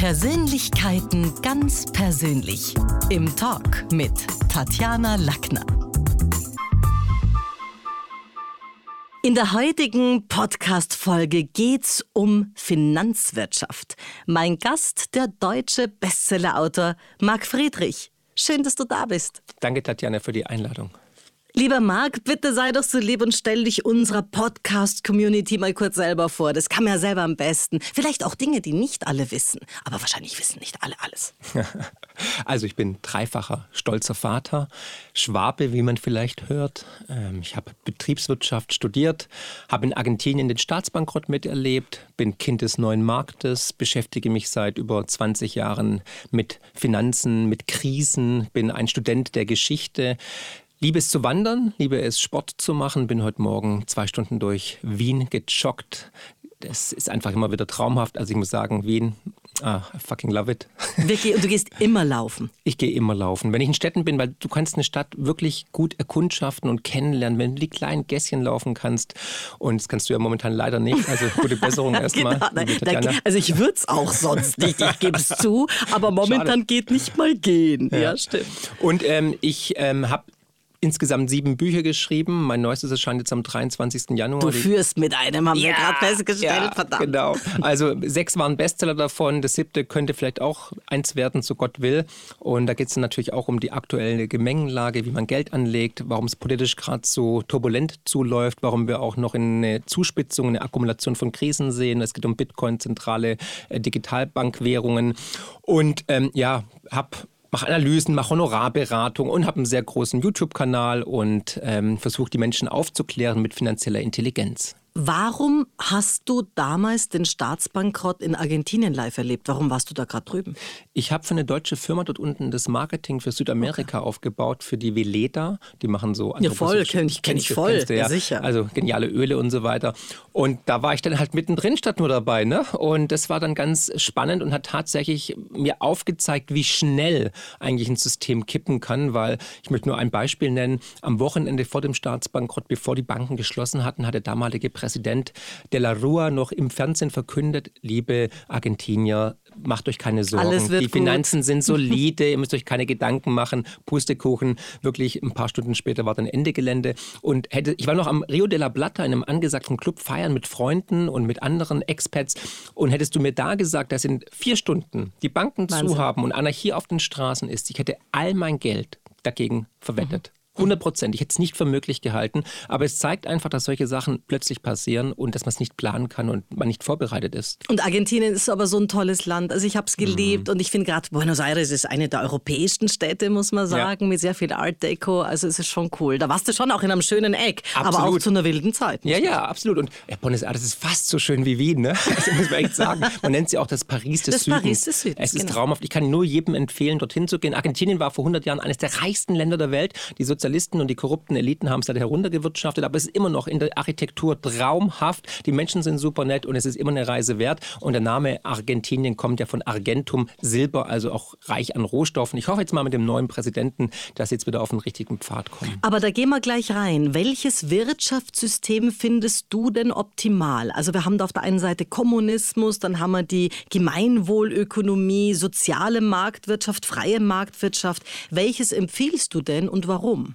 Persönlichkeiten ganz persönlich. Im Talk mit Tatjana Lackner. In der heutigen Podcast-Folge geht's um Finanzwirtschaft. Mein Gast, der deutsche Bestsellerautor Marc Friedrich. Schön, dass du da bist. Danke, Tatjana, für die Einladung. Lieber Marc, bitte sei doch so lieb und stell dich unserer Podcast-Community mal kurz selber vor. Das kann man ja selber am besten. Vielleicht auch Dinge, die nicht alle wissen. Aber wahrscheinlich wissen nicht alle alles. Also ich bin dreifacher stolzer Vater, Schwabe, wie man vielleicht hört. Ähm, ich habe Betriebswirtschaft studiert, habe in Argentinien den Staatsbankrott miterlebt, bin Kind des neuen Marktes, beschäftige mich seit über 20 Jahren mit Finanzen, mit Krisen, bin ein Student der Geschichte Liebe es zu wandern, liebe es Sport zu machen. Bin heute Morgen zwei Stunden durch Wien gejoggt. Das ist einfach immer wieder traumhaft. Also ich muss sagen, Wien, ah, I fucking love it. Wirklich, und du gehst immer laufen? Ich gehe immer laufen. Wenn ich in Städten bin, weil du kannst eine Stadt wirklich gut erkundschaften und kennenlernen, wenn du die kleinen Gässchen laufen kannst. Und das kannst du ja momentan leider nicht. Also gute Besserung erstmal. genau, also ich würde es auch sonst nicht, ich gebe es zu. Aber momentan Schade. geht nicht mal gehen. Ja, ja stimmt. Und ähm, ich ähm, habe insgesamt sieben Bücher geschrieben. Mein neuestes erscheint jetzt am 23. Januar. Du führst mit einem, haben ja, wir gerade festgestellt. Ja, verdammt. Genau. Also sechs waren Bestseller davon. Das siebte könnte vielleicht auch eins werden, so Gott will. Und da geht es natürlich auch um die aktuelle Gemengenlage, wie man Geld anlegt, warum es politisch gerade so turbulent zuläuft, warum wir auch noch eine Zuspitzung, eine Akkumulation von Krisen sehen. Es geht um Bitcoin, zentrale äh, Digitalbankwährungen. Und ähm, ja, habe mache Analysen, mache Honorarberatung und habe einen sehr großen YouTube-Kanal und ähm, versuche die Menschen aufzuklären mit finanzieller Intelligenz. Warum hast du damals den Staatsbankrott in Argentinien live erlebt? Warum warst du da gerade drüben? Ich habe für eine deutsche Firma dort unten das Marketing für Südamerika okay. aufgebaut, für die Veleda. Die machen so. Ja, voll, kenne ich, kenn ich voll. Du, ja. ja. sicher. Also geniale Öle und so weiter. Und da war ich dann halt mittendrin statt nur dabei. Ne? Und das war dann ganz spannend und hat tatsächlich mir aufgezeigt, wie schnell eigentlich ein System kippen kann, weil ich möchte nur ein Beispiel nennen. Am Wochenende vor dem Staatsbankrott, bevor die Banken geschlossen hatten, hat der damalige Präsident Präsident de la Rua noch im Fernsehen verkündet, liebe Argentinier, macht euch keine Sorgen. Die Finanzen gut. sind solide, ihr müsst euch keine Gedanken machen. Pustekuchen, wirklich ein paar Stunden später war dann Ende Gelände. Und hätte, ich war noch am Rio de la Plata, in einem angesagten Club, feiern mit Freunden und mit anderen Expats. Und hättest du mir da gesagt, dass in vier Stunden die Banken Wahnsinn. zu haben und Anarchie auf den Straßen ist, ich hätte all mein Geld dagegen verwettet. Mhm. 100 Prozent. Ich hätte es nicht für möglich gehalten. Aber es zeigt einfach, dass solche Sachen plötzlich passieren und dass man es nicht planen kann und man nicht vorbereitet ist. Und Argentinien ist aber so ein tolles Land. Also ich habe es gelebt mhm. und ich finde gerade Buenos Aires ist eine der europäischen Städte, muss man sagen, ja. mit sehr viel Art Deco. Also es ist schon cool. Da warst du schon auch in einem schönen Eck, absolut. aber auch zu einer wilden Zeit. Ja, ja, absolut. Und ja, Buenos Aires ist fast so schön wie Wien, ne? Das muss man echt sagen. Man nennt sie auch das Paris des das Südens. Paris des Südens. Es ist genau. traumhaft. Ich kann nur jedem empfehlen, dorthin zu gehen. Argentinien war vor 100 Jahren eines der reichsten Länder der Welt. Die Sozialisten und die korrupten Eliten haben es da heruntergewirtschaftet, aber es ist immer noch in der Architektur traumhaft. Die Menschen sind super nett und es ist immer eine Reise wert. Und der Name Argentinien kommt ja von Argentum, Silber, also auch reich an Rohstoffen. Ich hoffe jetzt mal mit dem neuen Präsidenten, dass sie jetzt wieder auf den richtigen Pfad kommen. Aber da gehen wir gleich rein. Welches Wirtschaftssystem findest du denn optimal? Also wir haben da auf der einen Seite Kommunismus, dann haben wir die Gemeinwohlökonomie, soziale Marktwirtschaft, freie Marktwirtschaft. Welches empfiehlst du denn und warum?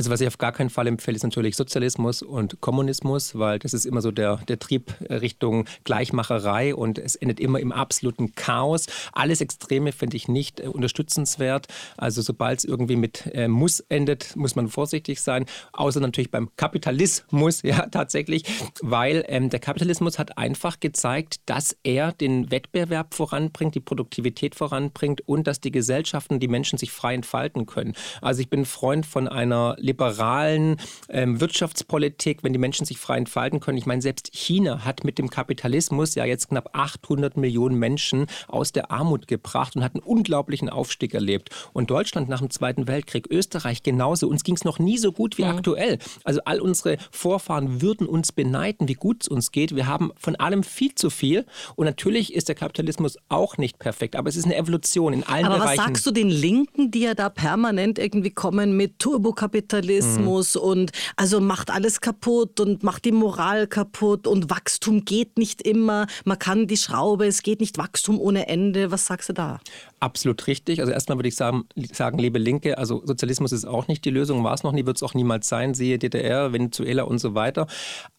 Also was ich auf gar keinen Fall empfehle, ist natürlich Sozialismus und Kommunismus, weil das ist immer so der, der Trieb Richtung Gleichmacherei und es endet immer im absoluten Chaos. Alles Extreme finde ich nicht äh, unterstützenswert. Also sobald es irgendwie mit äh, Muss endet, muss man vorsichtig sein. Außer natürlich beim Kapitalismus, ja tatsächlich, weil ähm, der Kapitalismus hat einfach gezeigt, dass er den Wettbewerb voranbringt, die Produktivität voranbringt und dass die Gesellschaften, die Menschen sich frei entfalten können. Also ich bin Freund von einer liberalen ähm, Wirtschaftspolitik, wenn die Menschen sich frei entfalten können. Ich meine, selbst China hat mit dem Kapitalismus ja jetzt knapp 800 Millionen Menschen aus der Armut gebracht und hat einen unglaublichen Aufstieg erlebt. Und Deutschland nach dem Zweiten Weltkrieg, Österreich genauso. Uns ging es noch nie so gut wie mhm. aktuell. Also all unsere Vorfahren würden uns beneiden, wie gut es uns geht. Wir haben von allem viel zu viel. Und natürlich ist der Kapitalismus auch nicht perfekt, aber es ist eine Evolution in allen aber Bereichen. Aber was sagst du den Linken, die ja da permanent irgendwie kommen mit Turbokapital? Finanzkapitalismus mhm. und also macht alles kaputt und macht die Moral kaputt und Wachstum geht nicht immer. Man kann die Schraube, es geht nicht Wachstum ohne Ende. Was sagst du da? Absolut richtig. Also erstmal würde ich sagen, sagen, liebe Linke, also Sozialismus ist auch nicht die Lösung, war es noch nie, wird es auch niemals sein, siehe DDR, Venezuela und so weiter.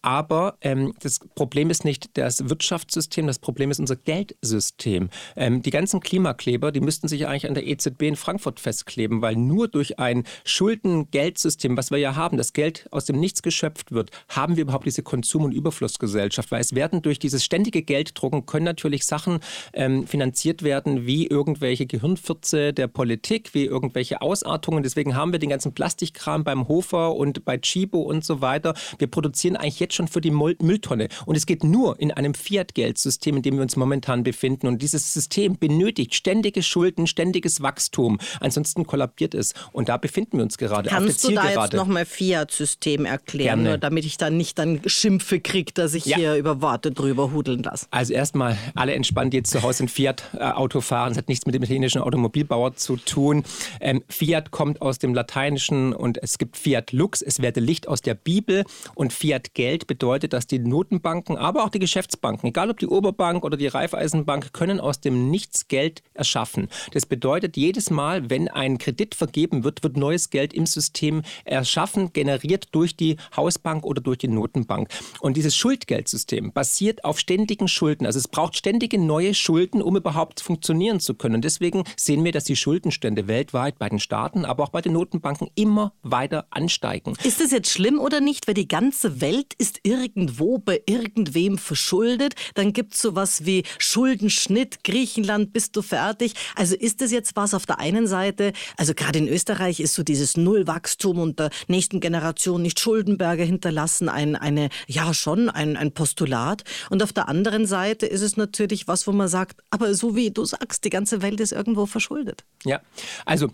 Aber ähm, das Problem ist nicht das Wirtschaftssystem, das Problem ist unser Geldsystem. Ähm, die ganzen Klimakleber, die müssten sich eigentlich an der EZB in Frankfurt festkleben, weil nur durch ein Schuldengeldsystem, was wir ja haben, das Geld aus dem Nichts geschöpft wird, haben wir überhaupt diese Konsum- und Überflussgesellschaft, weil es werden durch dieses ständige Gelddrucken können natürlich Sachen ähm, finanziert werden, wie irgendwelche irgendwelche Gehirnfürze der Politik, wie irgendwelche Ausartungen. Deswegen haben wir den ganzen Plastikkram beim Hofer und bei Chibo und so weiter. Wir produzieren eigentlich jetzt schon für die Mülltonne. Und es geht nur in einem Fiat-Geldsystem, in dem wir uns momentan befinden. Und dieses System benötigt ständige Schulden, ständiges Wachstum. Ansonsten kollabiert es. Und da befinden wir uns gerade. Kannst du da jetzt nochmal Fiat-System erklären, nur damit ich dann nicht dann Schimpfe kriege, dass ich ja. hier über Worte drüber hudeln lasse? Also erstmal alle entspannt, die jetzt zu Hause ein Fiat-Auto fahren. Das hat nichts mit dem italienischen Automobilbauer zu tun. Ähm, Fiat kommt aus dem Lateinischen und es gibt Fiat Lux, es werde Licht aus der Bibel und Fiat Geld bedeutet, dass die Notenbanken, aber auch die Geschäftsbanken, egal ob die Oberbank oder die Raiffeisenbank, können aus dem Nichts Geld erschaffen. Das bedeutet, jedes Mal, wenn ein Kredit vergeben wird, wird neues Geld im System erschaffen, generiert durch die Hausbank oder durch die Notenbank. Und dieses Schuldgeldsystem basiert auf ständigen Schulden. Also es braucht ständige neue Schulden, um überhaupt funktionieren zu können. Deswegen sehen wir, dass die Schuldenstände weltweit bei den Staaten, aber auch bei den Notenbanken immer weiter ansteigen. Ist das jetzt schlimm oder nicht? Weil die ganze Welt ist irgendwo bei irgendwem verschuldet. Dann gibt es sowas wie Schuldenschnitt. Griechenland, bist du fertig? Also ist das jetzt was auf der einen Seite? Also gerade in Österreich ist so dieses Nullwachstum und der nächsten Generation nicht Schuldenberge hinterlassen ein, eine, ja schon ein, ein Postulat. Und auf der anderen Seite ist es natürlich was, wo man sagt, aber so wie du sagst, die ganze Welt ist irgendwo verschuldet. Ja, also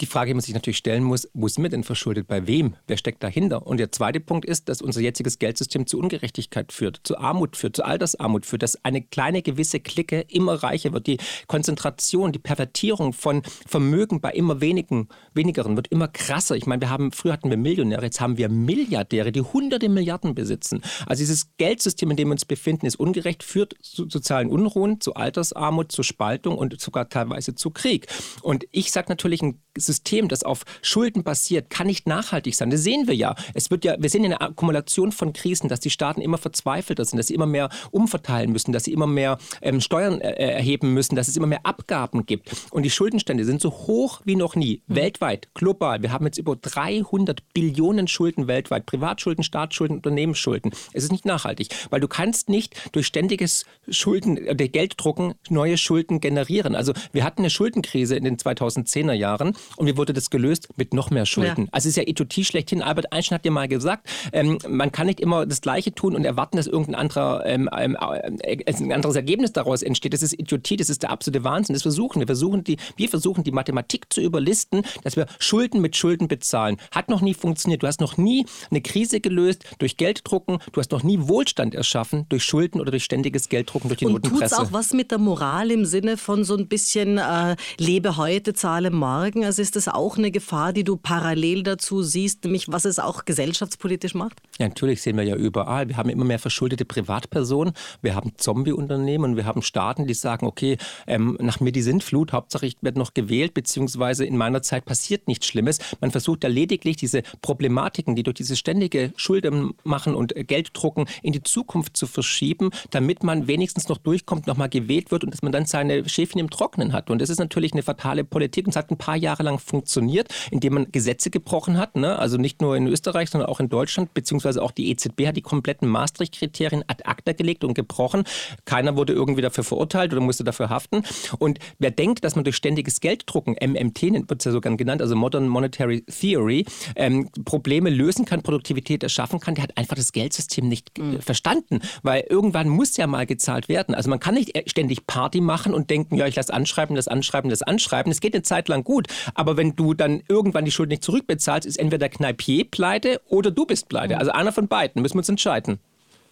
die Frage, die man sich natürlich stellen muss, wo sind wir denn verschuldet? Bei wem? Wer steckt dahinter? Und der zweite Punkt ist, dass unser jetziges Geldsystem zu Ungerechtigkeit führt, zu Armut führt, zu Altersarmut führt, dass eine kleine gewisse Clique immer reicher wird. Die Konzentration, die Pervertierung von Vermögen bei immer wenigen, wenigeren wird immer krasser. Ich meine, wir haben, früher hatten wir Millionäre, jetzt haben wir Milliardäre, die hunderte Milliarden besitzen. Also dieses Geldsystem, in dem wir uns befinden, ist ungerecht, führt zu sozialen Unruhen, zu Altersarmut, zu Spaltung und sogar teilweise zu Krieg. Und ich sage natürlich, ein System, das auf Schulden basiert, kann nicht nachhaltig sein. Das sehen wir ja. Es wird ja, wir sehen eine Akkumulation von Krisen, dass die Staaten immer verzweifelter sind, dass sie immer mehr umverteilen müssen, dass sie immer mehr ähm, Steuern äh, erheben müssen, dass es immer mehr Abgaben gibt. Und die Schuldenstände sind so hoch wie noch nie, mhm. weltweit, global. Wir haben jetzt über 300 Billionen Schulden weltweit, Privatschulden, Staatsschulden, Unternehmensschulden. Es ist nicht nachhaltig, weil du kannst nicht durch ständiges Schulden, äh, Gelddrucken neue Schulden generieren. Also wir hatten eine Schuldenkrise in den 2010er Jahren und wie wurde das gelöst? Mit noch mehr Schulden. Ja. Also es ist ja Utopie schlechthin. Albert Einstein hat ja mal gesagt, ähm, man kann nicht immer das Gleiche tun und erwarten, dass irgendein anderer, ähm, ähm, äh, ein anderes Ergebnis daraus entsteht. Das ist Idiotie, das ist der absolute Wahnsinn. Das versuchen wir. Versuchen die, wir versuchen die Mathematik zu überlisten, dass wir Schulden mit Schulden bezahlen. Hat noch nie funktioniert. Du hast noch nie eine Krise gelöst durch Gelddrucken. Du hast noch nie Wohlstand erschaffen durch Schulden oder durch ständiges Gelddrucken durch die und Notenpresse. Und auch was mit der Moral im Sinne von so ein bisschen äh, lebe heute, zahle morgen? Also ist das auch eine Gefahr, die du parallel dazu siehst, nämlich was es auch gesellschaftspolitisch macht? Ja, natürlich sehen wir ja überall. Wir haben immer mehr verschuldete Privatpersonen, wir haben Zombie-Unternehmen und wir haben Staaten, die sagen, okay, ähm, nach mir die Sintflut, Hauptsache ich werde noch gewählt, beziehungsweise in meiner Zeit passiert nichts Schlimmes. Man versucht da lediglich diese Problematiken, die durch diese ständige Schulden machen und Gelddrucken in die Zukunft zu verschieben, damit man wenigstens noch durchkommt, nochmal gewählt wird und dass man dann seine Schäfchen im Trocknen hat. Und das ist natürlich eine fatale Politik und es hat ein paar Jahre lang funktioniert, indem man Gesetze gebrochen hat. Ne? Also nicht nur in Österreich, sondern auch in Deutschland, beziehungsweise auch die EZB hat die kompletten Maastricht-Kriterien ad acta gelegt und gebrochen. Keiner wurde irgendwie dafür verurteilt oder musste dafür haften. Und wer denkt, dass man durch ständiges Gelddrucken, MMT wird es ja so gern genannt, also Modern Monetary Theory, ähm, Probleme lösen kann, Produktivität erschaffen kann, der hat einfach das Geldsystem nicht mhm. verstanden. Weil irgendwann muss ja mal gezahlt werden. Also man kann nicht ständig Party machen und denken, ja, ich lasse anschreiben, das anschreiben, das anschreiben. Es geht eine Zeit lang gut. Aber wenn du dann irgendwann die Schuld nicht zurückbezahlst, ist entweder der Kneipier pleite oder du bist pleite. Mhm. Also einer von beiden, müssen wir uns entscheiden.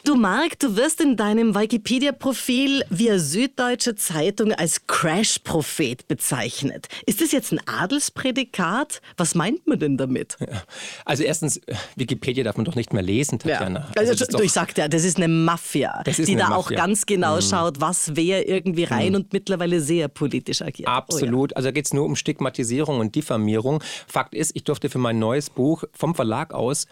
Du Marc, du wirst in deinem Wikipedia-Profil via Süddeutsche Zeitung als Crash-Prophet bezeichnet. Ist das jetzt ein Adelsprädikat? Was meint man denn damit? Ja. Also erstens, Wikipedia darf man doch nicht mehr lesen, Tatjana. Ja. Also, also doch, ich sagte ja, das ist eine Mafia, ist die eine da Mafia. auch ganz genau mhm. schaut, was wer irgendwie rein mhm. und mittlerweile sehr politisch agiert. Absolut. Oh, ja. Also da geht es nur um Stigmatisierung und Diffamierung. Fakt ist, ich durfte für mein neues Buch vom Verlag aus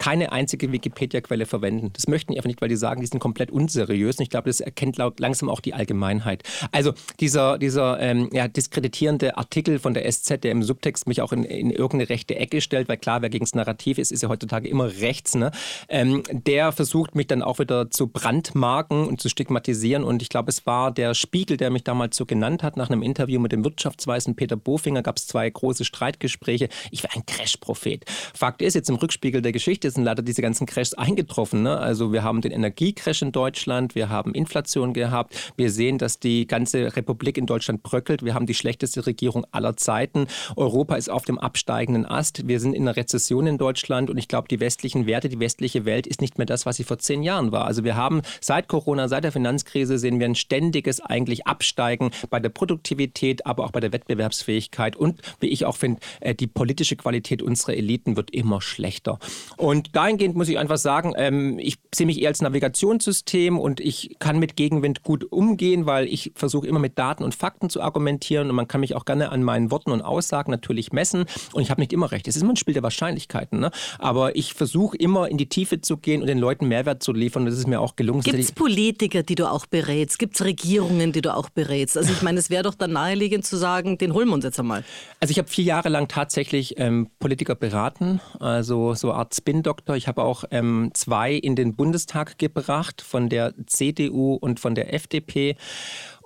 keine einzige Wikipedia-Quelle verwenden. Das möchten die einfach nicht, weil die sagen, die sind komplett unseriös. Und ich glaube, das erkennt langsam auch die Allgemeinheit. Also dieser, dieser ähm, ja, diskreditierende Artikel von der SZ, der im Subtext mich auch in, in irgendeine rechte Ecke stellt, weil klar, wer gegen das Narrativ ist, ist ja heutzutage immer rechts. Ne? Ähm, der versucht mich dann auch wieder zu brandmarken und zu stigmatisieren. Und ich glaube, es war der Spiegel, der mich damals so genannt hat. Nach einem Interview mit dem Wirtschaftsweisen Peter Bofinger gab es zwei große Streitgespräche. Ich war ein Crash-Prophet. Fakt ist, jetzt im Rückspiegel der Geschichte sind leider diese ganzen Crashs eingetroffen. Ne? Also wir haben den Energiecrash in Deutschland, wir haben Inflation gehabt, wir sehen, dass die ganze Republik in Deutschland bröckelt, wir haben die schlechteste Regierung aller Zeiten, Europa ist auf dem absteigenden Ast, wir sind in einer Rezession in Deutschland und ich glaube, die westlichen Werte, die westliche Welt ist nicht mehr das, was sie vor zehn Jahren war. Also wir haben seit Corona, seit der Finanzkrise sehen wir ein ständiges eigentlich Absteigen bei der Produktivität, aber auch bei der Wettbewerbsfähigkeit und wie ich auch finde, äh, die politische Qualität unserer Eliten wird immer schlechter. Und und dahingehend muss ich einfach sagen, ähm, ich sehe mich eher als Navigationssystem und ich kann mit Gegenwind gut umgehen, weil ich versuche immer mit Daten und Fakten zu argumentieren und man kann mich auch gerne an meinen Worten und Aussagen natürlich messen und ich habe nicht immer recht. Es ist immer ein Spiel der Wahrscheinlichkeiten, ne? aber ich versuche immer in die Tiefe zu gehen und den Leuten Mehrwert zu liefern. Das ist mir auch gelungen. Gibt es Politiker, die du auch berätst? Gibt es Regierungen, die du auch berätst? Also ich meine, es wäre doch dann naheliegend zu sagen, den holen wir uns jetzt einmal. Also ich habe vier Jahre lang tatsächlich ähm, Politiker beraten, also so eine Art Spin Doktor. Ich habe auch ähm, zwei in den Bundestag gebracht von der CDU und von der FDP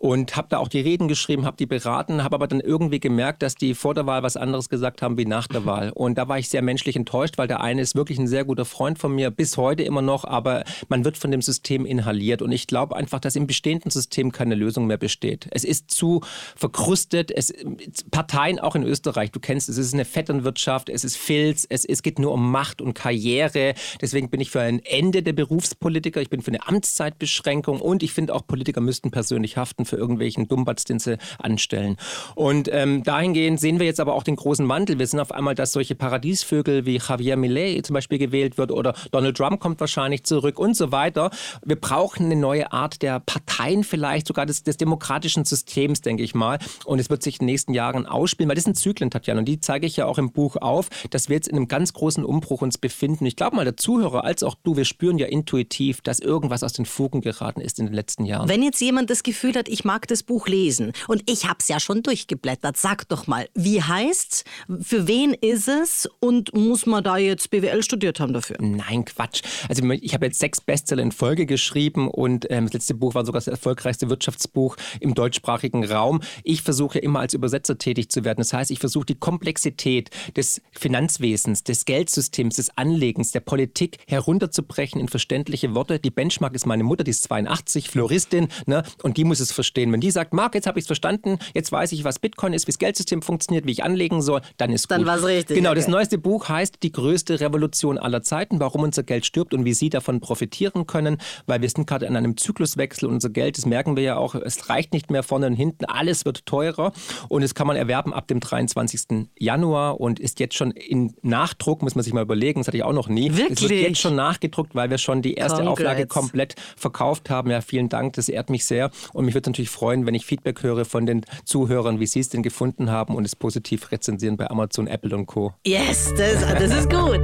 und habe da auch die Reden geschrieben, habe die beraten, habe aber dann irgendwie gemerkt, dass die vor der Wahl was anderes gesagt haben wie nach der Wahl. Und da war ich sehr menschlich enttäuscht, weil der eine ist wirklich ein sehr guter Freund von mir, bis heute immer noch, aber man wird von dem System inhaliert. Und ich glaube einfach, dass im bestehenden System keine Lösung mehr besteht. Es ist zu verkrustet. Es, Parteien auch in Österreich, du kennst es, es ist eine Vetternwirtschaft, es ist Filz, es, es geht nur um Macht und Karriere. Deswegen bin ich für ein Ende der Berufspolitiker, ich bin für eine Amtszeitbeschränkung und ich finde auch Politiker müssten persönlich haften für irgendwelchen Dummbatz, den sie anstellen. Und ähm, dahingehend sehen wir jetzt aber auch den großen Wandel. Wir sind auf einmal, dass solche Paradiesvögel wie Javier Millet zum Beispiel gewählt wird oder Donald Trump kommt wahrscheinlich zurück und so weiter. Wir brauchen eine neue Art der Parteien vielleicht, sogar des, des demokratischen Systems, denke ich mal. Und es wird sich in den nächsten Jahren ausspielen, weil das sind Zyklen, Tatjana, und die zeige ich ja auch im Buch auf, dass wir jetzt in einem ganz großen Umbruch uns befinden. Ich glaube mal, der Zuhörer als auch du, wir spüren ja intuitiv, dass irgendwas aus den Fugen geraten ist in den letzten Jahren. Wenn jetzt jemand das Gefühl hat, ich mag das Buch lesen. Und ich habe es ja schon durchgeblättert. Sag doch mal, wie heißt's? Für wen ist es? Und muss man da jetzt BWL studiert haben dafür? Nein, Quatsch. Also ich habe jetzt sechs Bestseller in Folge geschrieben und ähm, das letzte Buch war sogar das erfolgreichste Wirtschaftsbuch im deutschsprachigen Raum. Ich versuche immer als Übersetzer tätig zu werden. Das heißt, ich versuche die Komplexität des Finanzwesens, des Geldsystems, des Anlegens, der Politik herunterzubrechen in verständliche Worte. Die Benchmark ist meine Mutter, die ist 82, Floristin, ne? und die muss es verstehen. Wenn die sagt, Marc, jetzt habe ich es verstanden, jetzt weiß ich, was Bitcoin ist, wie das Geldsystem funktioniert, wie ich anlegen soll, dann ist dann gut. Dann war es richtig. Genau, okay. das neueste Buch heißt Die größte Revolution aller Zeiten, warum unser Geld stirbt und wie Sie davon profitieren können, weil wir sind gerade in einem Zykluswechsel und unser Geld, das merken wir ja auch, es reicht nicht mehr vorne und hinten, alles wird teurer und es kann man erwerben ab dem 23. Januar und ist jetzt schon in Nachdruck, muss man sich mal überlegen, das hatte ich auch noch nie. Wirklich? Es wird jetzt schon nachgedruckt, weil wir schon die erste Congrats. Auflage komplett verkauft haben. Ja, vielen Dank, das ehrt mich sehr und mich würde natürlich freuen, wenn ich Feedback höre von den Zuhörern, wie sie es denn gefunden haben und es positiv rezensieren bei Amazon, Apple und Co. Yes, das, das ist gut.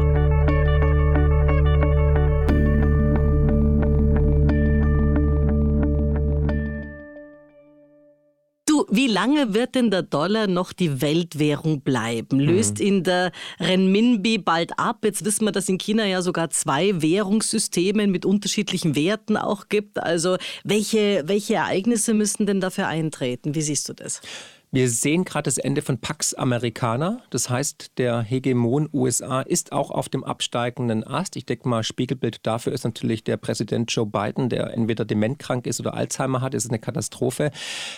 Wie lange wird denn der Dollar noch die Weltwährung bleiben? Mhm. Löst mhm. ihn der Renminbi bald ab? Jetzt wissen wir, dass in China ja sogar zwei Währungssysteme mit unterschiedlichen Werten auch gibt. Also welche, welche Ereignisse müssen denn dafür eintreten? Wie siehst du das? Wir sehen gerade das Ende von Pax Americana. Das heißt, der Hegemon USA ist auch auf dem absteigenden Ast. Ich denke mal, Spiegelbild dafür ist natürlich der Präsident Joe Biden, der entweder dementkrank ist oder Alzheimer hat. Das ist eine Katastrophe.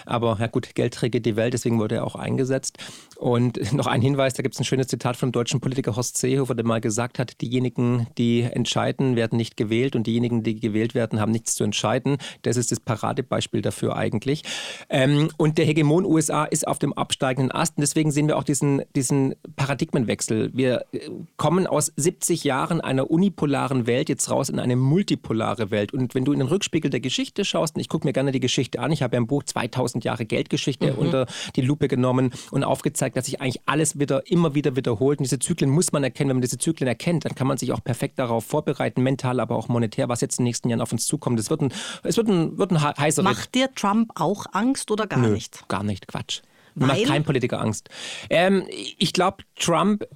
Aber ja gut, Geld trägt die Welt, deswegen wurde er auch eingesetzt. Und noch ein Hinweis, da gibt es ein schönes Zitat vom deutschen Politiker Horst Seehofer, der mal gesagt hat, diejenigen, die entscheiden, werden nicht gewählt und diejenigen, die gewählt werden, haben nichts zu entscheiden. Das ist das Paradebeispiel dafür eigentlich. Ähm, und der Hegemon USA ist ist auf dem absteigenden Ast. Und deswegen sehen wir auch diesen, diesen Paradigmenwechsel. Wir äh, kommen aus 70 Jahren einer unipolaren Welt jetzt raus in eine multipolare Welt. Und wenn du in den Rückspiegel der Geschichte schaust, und ich gucke mir gerne die Geschichte an, ich habe ja im Buch 2000 Jahre Geldgeschichte mhm. unter die Lupe genommen und aufgezeigt, dass sich eigentlich alles wieder, immer wieder wiederholt. Und diese Zyklen muss man erkennen. Wenn man diese Zyklen erkennt, dann kann man sich auch perfekt darauf vorbereiten, mental, aber auch monetär, was jetzt in den nächsten Jahren auf uns zukommt. Es wird ein, es wird ein, wird ein heißer Macht dir Trump auch Angst oder gar Nö, nicht? Gar nicht, Quatsch. Weil? Macht kein Politiker Angst. Ähm, ich glaube, Trump,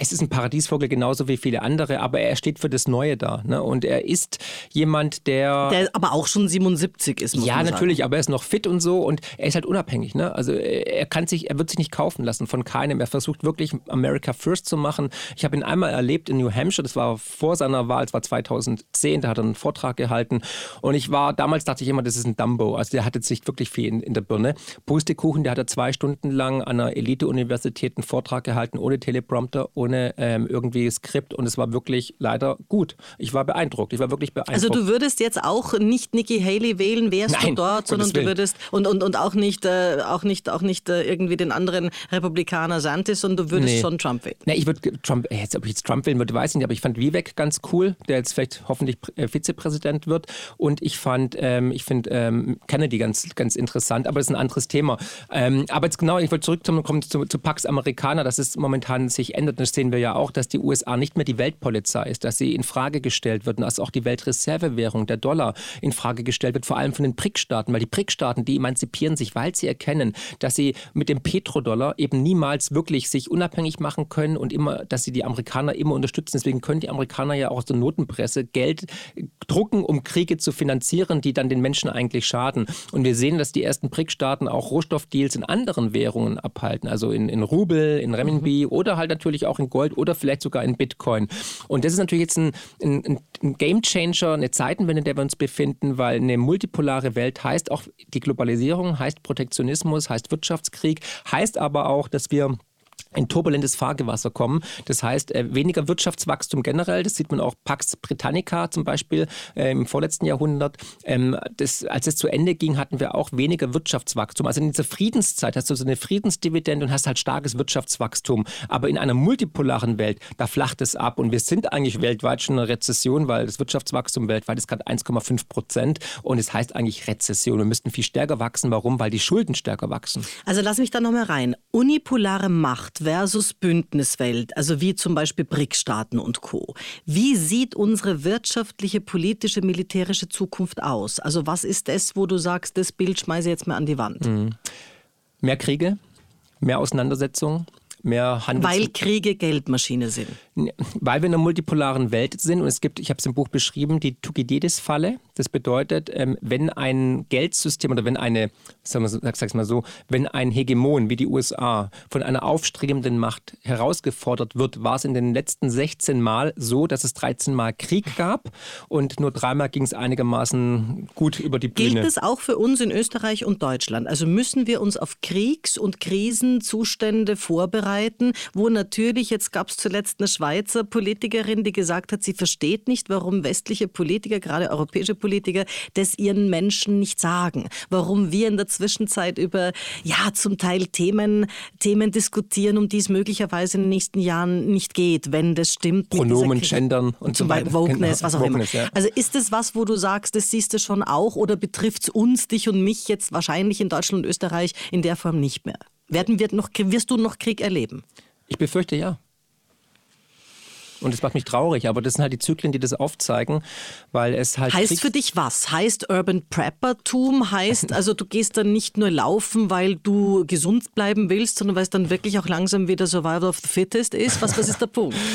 es ist ein Paradiesvogel genauso wie viele andere, aber er steht für das Neue da. Ne? Und er ist jemand, der. Der aber auch schon 77 ist, Ja, natürlich, aber er ist noch fit und so und er ist halt unabhängig. Ne? Also er kann sich, er wird sich nicht kaufen lassen von keinem. Er versucht wirklich America First zu machen. Ich habe ihn einmal erlebt in New Hampshire, das war vor seiner Wahl, es war 2010, da hat er einen Vortrag gehalten. Und ich war, damals dachte ich immer, das ist ein Dumbo. Also der hatte sich wirklich viel in, in der Birne. Pustekuchen, der hatte zwei Stunden Stunden lang an einer Elite-Universität einen Vortrag gehalten, ohne Teleprompter, ohne ähm, irgendwie Skript und es war wirklich leider gut. Ich war beeindruckt. Ich war wirklich beeindruckt. Also du würdest jetzt auch nicht Nikki Haley wählen, wärst Nein, du dort, sondern du würdest und, und, und auch nicht, äh, auch nicht, auch nicht äh, irgendwie den anderen Republikaner Santis, sondern du würdest nee. schon Trump wählen. Nee, ich würde Trump, äh, jetzt, ob ich jetzt Trump wählen würde, weiß ich nicht, aber ich fand Vivek ganz cool, der jetzt vielleicht hoffentlich äh, Vizepräsident wird. Und ich fand, ähm, ich finde ähm, Kennedy ganz, ganz interessant, aber das ist ein anderes Thema. Ähm, aber genau, ich wollte zurückkommen zu, zu Pax Americana, dass es momentan sich ändert. Das sehen wir ja auch, dass die USA nicht mehr die Weltpolizei ist, dass sie in Frage gestellt wird und dass auch die Weltreservewährung, der Dollar, in Frage gestellt wird, vor allem von den BRIC-Staaten, weil die BRIC-Staaten, die emanzipieren sich, weil sie erkennen, dass sie mit dem Petrodollar eben niemals wirklich sich unabhängig machen können und immer, dass sie die Amerikaner immer unterstützen. Deswegen können die Amerikaner ja auch aus der Notenpresse Geld drucken, um Kriege zu finanzieren, die dann den Menschen eigentlich schaden. Und wir sehen, dass die ersten BRIC-Staaten auch Rohstoffdeals in anderen anderen Währungen abhalten, also in, in Rubel, in Renminbi mhm. oder halt natürlich auch in Gold oder vielleicht sogar in Bitcoin. Und das ist natürlich jetzt ein, ein, ein Game Changer, eine Zeitenwende, in der wir uns befinden, weil eine multipolare Welt heißt auch die Globalisierung, heißt Protektionismus, heißt Wirtschaftskrieg, heißt aber auch, dass wir ein turbulentes Fahrgewasser kommen. Das heißt, äh, weniger Wirtschaftswachstum generell. Das sieht man auch Pax Britannica zum Beispiel äh, im vorletzten Jahrhundert. Ähm, das, als es zu Ende ging, hatten wir auch weniger Wirtschaftswachstum. Also in dieser Friedenszeit hast du so eine Friedensdividende und hast halt starkes Wirtschaftswachstum. Aber in einer multipolaren Welt, da flacht es ab. Und wir sind eigentlich weltweit schon in einer Rezession, weil das Wirtschaftswachstum weltweit ist gerade 1,5 Prozent. Und es heißt eigentlich Rezession. Wir müssten viel stärker wachsen. Warum? Weil die Schulden stärker wachsen. Also lass mich da nochmal rein. Unipolare Macht versus Bündniswelt, also wie zum Beispiel BRIC-Staaten und Co. Wie sieht unsere wirtschaftliche, politische, militärische Zukunft aus? Also was ist das, wo du sagst, das Bild schmeiße ich jetzt mal an die Wand? Mhm. Mehr Kriege, mehr Auseinandersetzungen, mehr Handels Weil Kriege Geldmaschine sind. Weil wir in einer multipolaren Welt sind und es gibt, ich habe es im Buch beschrieben, die Thukydides-Falle. Das bedeutet, ähm, wenn ein Geldsystem oder wenn eine, sag sag's mal so, wenn ein Hegemon wie die USA von einer aufstrebenden Macht herausgefordert wird, war es in den letzten 16 Mal so, dass es 13 Mal Krieg gab und nur dreimal ging es einigermaßen gut über die Bühne. Gilt das auch für uns in Österreich und Deutschland? Also müssen wir uns auf Kriegs- und Krisenzustände vorbereiten, wo natürlich, jetzt gab es zuletzt eine Schweizer Politikerin, die gesagt hat, sie versteht nicht, warum westliche Politiker, gerade europäische Politiker, das ihren Menschen nicht sagen. Warum wir in der Zwischenzeit über, ja, zum Teil Themen, Themen diskutieren, um die es möglicherweise in den nächsten Jahren nicht geht, wenn das stimmt. Pronomen, Gendern und so weiter. Wokeness, was auch Wokeness, immer. Ja. Also ist das was, wo du sagst, das siehst du schon auch oder betrifft es uns, dich und mich jetzt wahrscheinlich in Deutschland und Österreich in der Form nicht mehr? Werden wir noch, wirst du noch Krieg erleben? Ich befürchte ja. Und das macht mich traurig, aber das sind halt die Zyklen, die das aufzeigen, weil es halt. Heißt für dich was? Heißt Urban Preppertum? Heißt also, du gehst dann nicht nur laufen, weil du gesund bleiben willst, sondern weil es dann wirklich auch langsam wieder Survival of the Fittest ist? Was, was ist der Punkt?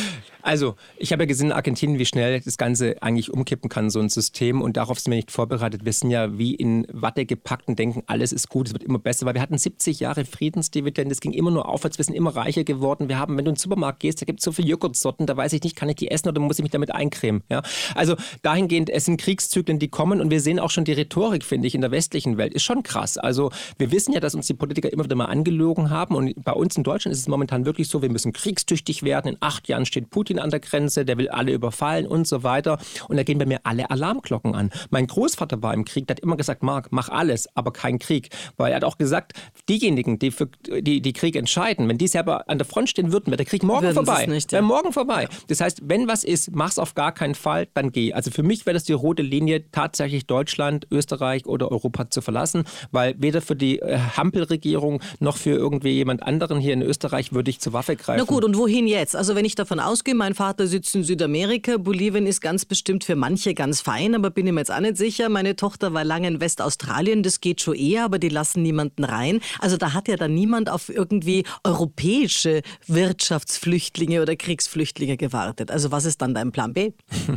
Also, ich habe ja gesehen in Argentinien, wie schnell das Ganze eigentlich umkippen kann, so ein System. Und darauf sind wir nicht vorbereitet. Wir sind ja wie in Watte gepackt und denken, alles ist gut, es wird immer besser. Weil wir hatten 70 Jahre Friedensdividende, es ging immer nur aufwärts, wir sind immer reicher geworden. Wir haben, wenn du in den Supermarkt gehst, da gibt es so viele Joghurtsorten, da weiß ich nicht, kann ich die essen oder muss ich mich damit eincremen? Ja? Also dahingehend, es sind Kriegszyklen, die kommen und wir sehen auch schon die Rhetorik, finde ich, in der westlichen Welt, ist schon krass. Also wir wissen ja, dass uns die Politiker immer wieder mal angelogen haben und bei uns in Deutschland ist es momentan wirklich so, wir müssen kriegstüchtig werden. In acht Jahren steht Putin an der Grenze, der will alle überfallen und so weiter. Und da gehen bei mir alle Alarmglocken an. Mein Großvater war im Krieg, der hat immer gesagt, Marc, mach alles, aber kein Krieg. Weil er hat auch gesagt, diejenigen, die für die, die Krieg entscheiden, wenn die selber an der Front stehen würden, wäre der Krieg morgen Würden vorbei. Nicht, ja. Wäre morgen vorbei. Das heißt, wenn was ist, mach's auf gar keinen Fall, dann geh. Also für mich wäre das die rote Linie, tatsächlich Deutschland, Österreich oder Europa zu verlassen, weil weder für die äh, Hampelregierung noch für irgendwie jemand anderen hier in Österreich würde ich zur Waffe greifen. Na gut, und wohin jetzt? Also wenn ich davon ausgehe, mein Vater sitzt in Südamerika, Bolivien ist ganz bestimmt für manche ganz fein, aber bin ich mir jetzt auch nicht sicher. Meine Tochter war lange in Westaustralien, das geht schon eher, aber die lassen niemanden rein. Also da hat ja dann niemand auf irgendwie europäische Wirtschaftsflüchtlinge oder Kriegsflüchtlinge gewartet. Also was ist dann dein Plan B?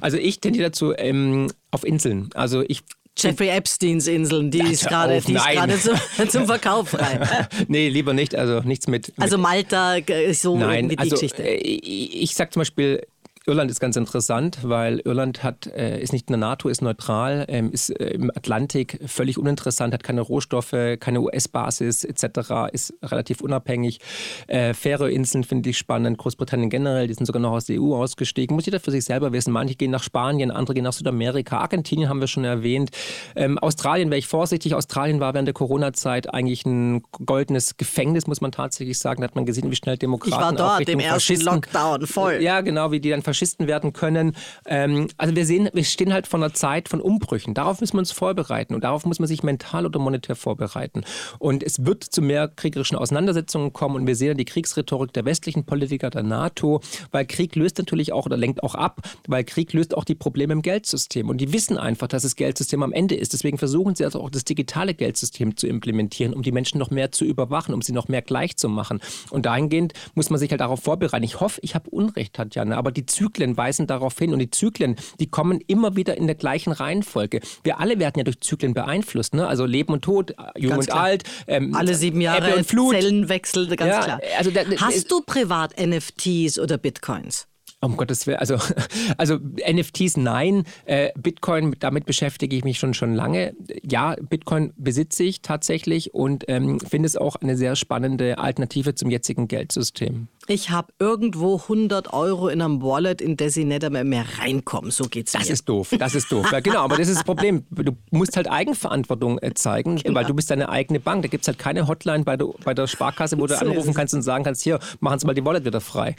Also ich tendiere dazu ähm, auf Inseln. Also ich Jeffrey Epsteins Inseln, die ist gerade zum, zum, Verkauf frei. nee, lieber nicht, also nichts mit. mit also Malta, so nein, die also, Geschichte. Äh, ich sag zum Beispiel, Irland ist ganz interessant, weil Irland hat, äh, ist nicht in der NATO, ist neutral, ähm, ist äh, im Atlantik völlig uninteressant, hat keine Rohstoffe, keine US-Basis etc., ist relativ unabhängig. Äh, Färöinseln finde ich spannend, Großbritannien generell, die sind sogar noch aus der EU ausgestiegen. Muss jeder für sich selber wissen. Manche gehen nach Spanien, andere gehen nach Südamerika. Argentinien haben wir schon erwähnt. Ähm, Australien wäre ich vorsichtig. Australien war während der Corona-Zeit eigentlich ein goldenes Gefängnis, muss man tatsächlich sagen. Da hat man gesehen, wie schnell Demokraten Ich war dort im ersten Lockdown, voll. Ja, genau, wie die dann Faschisten werden können. Ähm, also wir sehen, wir stehen halt vor einer Zeit von Umbrüchen. Darauf müssen wir uns vorbereiten und darauf muss man sich mental oder monetär vorbereiten. Und es wird zu mehr kriegerischen Auseinandersetzungen kommen und wir sehen die Kriegsrhetorik der westlichen Politiker, der NATO, weil Krieg löst natürlich auch oder lenkt auch ab, weil Krieg löst auch die Probleme im Geldsystem. Und die wissen einfach, dass das Geldsystem am Ende ist. Deswegen versuchen sie also auch das digitale Geldsystem zu implementieren, um die Menschen noch mehr zu überwachen, um sie noch mehr gleich zu machen. Und dahingehend muss man sich halt darauf vorbereiten. Ich hoffe, ich habe Unrecht, Tatjana, aber die Züge Zyklen weisen darauf hin und die Zyklen, die kommen immer wieder in der gleichen Reihenfolge. Wir alle werden ja durch Zyklen beeinflusst, ne? also Leben und Tod, äh, jung ganz und klar. alt. Ähm, Alle sieben Jahre und Flut. Zellenwechsel, ganz ja, klar. Also da, Hast du privat NFTs oder Bitcoins? Um Gottes Willen, also, also NFTs nein, äh, Bitcoin, damit beschäftige ich mich schon, schon lange. Ja, Bitcoin besitze ich tatsächlich und ähm, finde es auch eine sehr spannende Alternative zum jetzigen Geldsystem. Ich habe irgendwo 100 Euro in einem Wallet, in das ich nicht mehr, mehr reinkomme. So geht's Das mir. ist doof, das ist doof. ja, genau, aber das ist das Problem. Du musst halt Eigenverantwortung äh, zeigen, genau. weil du bist deine eigene Bank. Da gibt es halt keine Hotline bei der, bei der Sparkasse, wo du so anrufen kannst und sagen kannst, hier, machen Sie mal die Wallet wieder frei.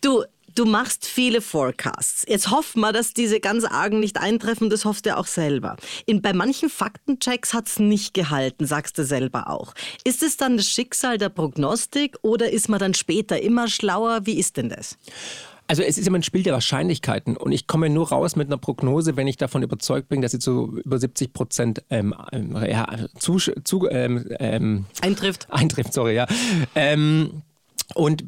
Du, Du machst viele Forecasts. Jetzt hoffen wir, dass diese ganz argen nicht eintreffen. Das hoffst du auch selber. In, bei manchen Faktenchecks hat es nicht gehalten, sagst du selber auch. Ist es dann das Schicksal der Prognostik oder ist man dann später immer schlauer? Wie ist denn das? Also es ist immer ein Spiel der Wahrscheinlichkeiten und ich komme nur raus mit einer Prognose, wenn ich davon überzeugt bin, dass sie zu über 70 Prozent ähm, ähm, ja, zu, zu ähm, ähm, eintrifft. Eintrifft, sorry, ja. Ähm, und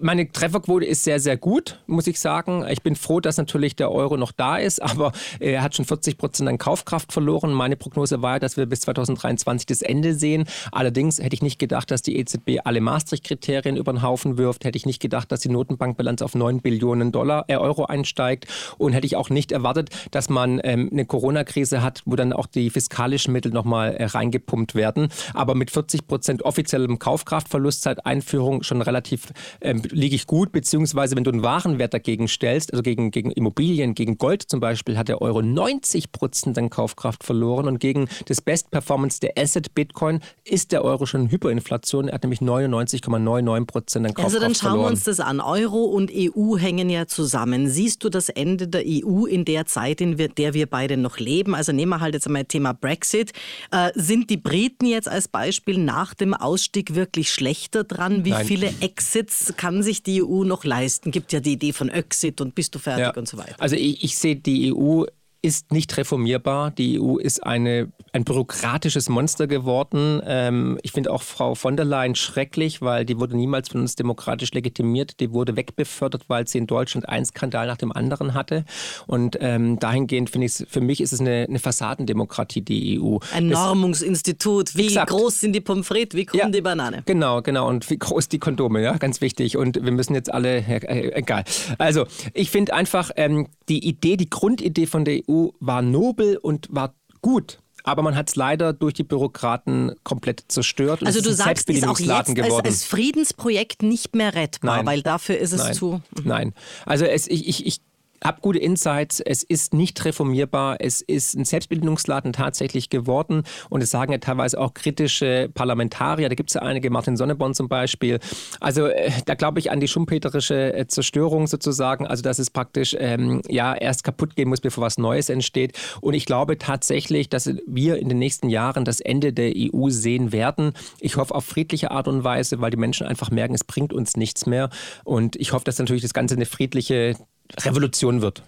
meine Trefferquote ist sehr, sehr gut, muss ich sagen. Ich bin froh, dass natürlich der Euro noch da ist, aber er hat schon 40 Prozent an Kaufkraft verloren. Meine Prognose war, dass wir bis 2023 das Ende sehen. Allerdings hätte ich nicht gedacht, dass die EZB alle Maastricht-Kriterien über den Haufen wirft. Hätte ich nicht gedacht, dass die Notenbankbilanz auf 9 Billionen Dollar, äh, Euro einsteigt. Und hätte ich auch nicht erwartet, dass man ähm, eine Corona-Krise hat, wo dann auch die fiskalischen Mittel nochmal äh, reingepumpt werden. Aber mit 40 Prozent offiziellem Kaufkraftverlust seit Einführung schon relativ ähm, liege ich gut, beziehungsweise wenn du einen Warenwert dagegen stellst, also gegen, gegen Immobilien, gegen Gold zum Beispiel, hat der Euro 90 Prozent an Kaufkraft verloren und gegen das Best Performance der Asset Bitcoin ist der Euro schon Hyperinflation. Er hat nämlich 99,99 Prozent an Kaufkraft verloren. Also dann schauen verloren. wir uns das an. Euro und EU hängen ja zusammen. Siehst du das Ende der EU in der Zeit, in der wir beide noch leben? Also nehmen wir halt jetzt einmal Thema Brexit. Äh, sind die Briten jetzt als Beispiel nach dem Ausstieg wirklich schlechter dran? Wie Nein. viele Exits kann sich die EU noch leisten? Gibt ja die Idee von Exit und bist du fertig ja. und so weiter. Also ich, ich sehe die EU ist nicht reformierbar. Die EU ist eine, ein bürokratisches Monster geworden. Ähm, ich finde auch Frau von der Leyen schrecklich, weil die wurde niemals von uns demokratisch legitimiert. Die wurde wegbefördert, weil sie in Deutschland einen Skandal nach dem anderen hatte. Und ähm, dahingehend finde ich, für mich ist es eine, eine Fassadendemokratie, die EU. Ein Normungsinstitut. Wie exakt. groß sind die Pommes frites, wie krumm ja, die Banane? Genau, genau. Und wie groß die Kondome, ja, ganz wichtig. Und wir müssen jetzt alle, äh, egal. Also, ich finde einfach, ähm, die Idee, die Grundidee von der EU war nobel und war gut. Aber man hat es leider durch die Bürokraten komplett zerstört. also du sagst, ist auch jetzt als, als, Friedensprojekt nicht mehr rettbar, Nein. weil dafür ist es Nein. zu... Mhm. Nein, also es, ich, ich, ich habe gute Insights. Es ist nicht reformierbar. Es ist ein Selbstbildungsladen tatsächlich geworden. Und es sagen ja teilweise auch kritische Parlamentarier. Da gibt es ja einige, Martin Sonneborn zum Beispiel. Also äh, da glaube ich an die schumpeterische äh, Zerstörung sozusagen. Also dass es praktisch ähm, ja erst kaputt gehen muss, bevor was Neues entsteht. Und ich glaube tatsächlich, dass wir in den nächsten Jahren das Ende der EU sehen werden. Ich hoffe auf friedliche Art und Weise, weil die Menschen einfach merken, es bringt uns nichts mehr. Und ich hoffe, dass natürlich das Ganze eine friedliche Revolution wird.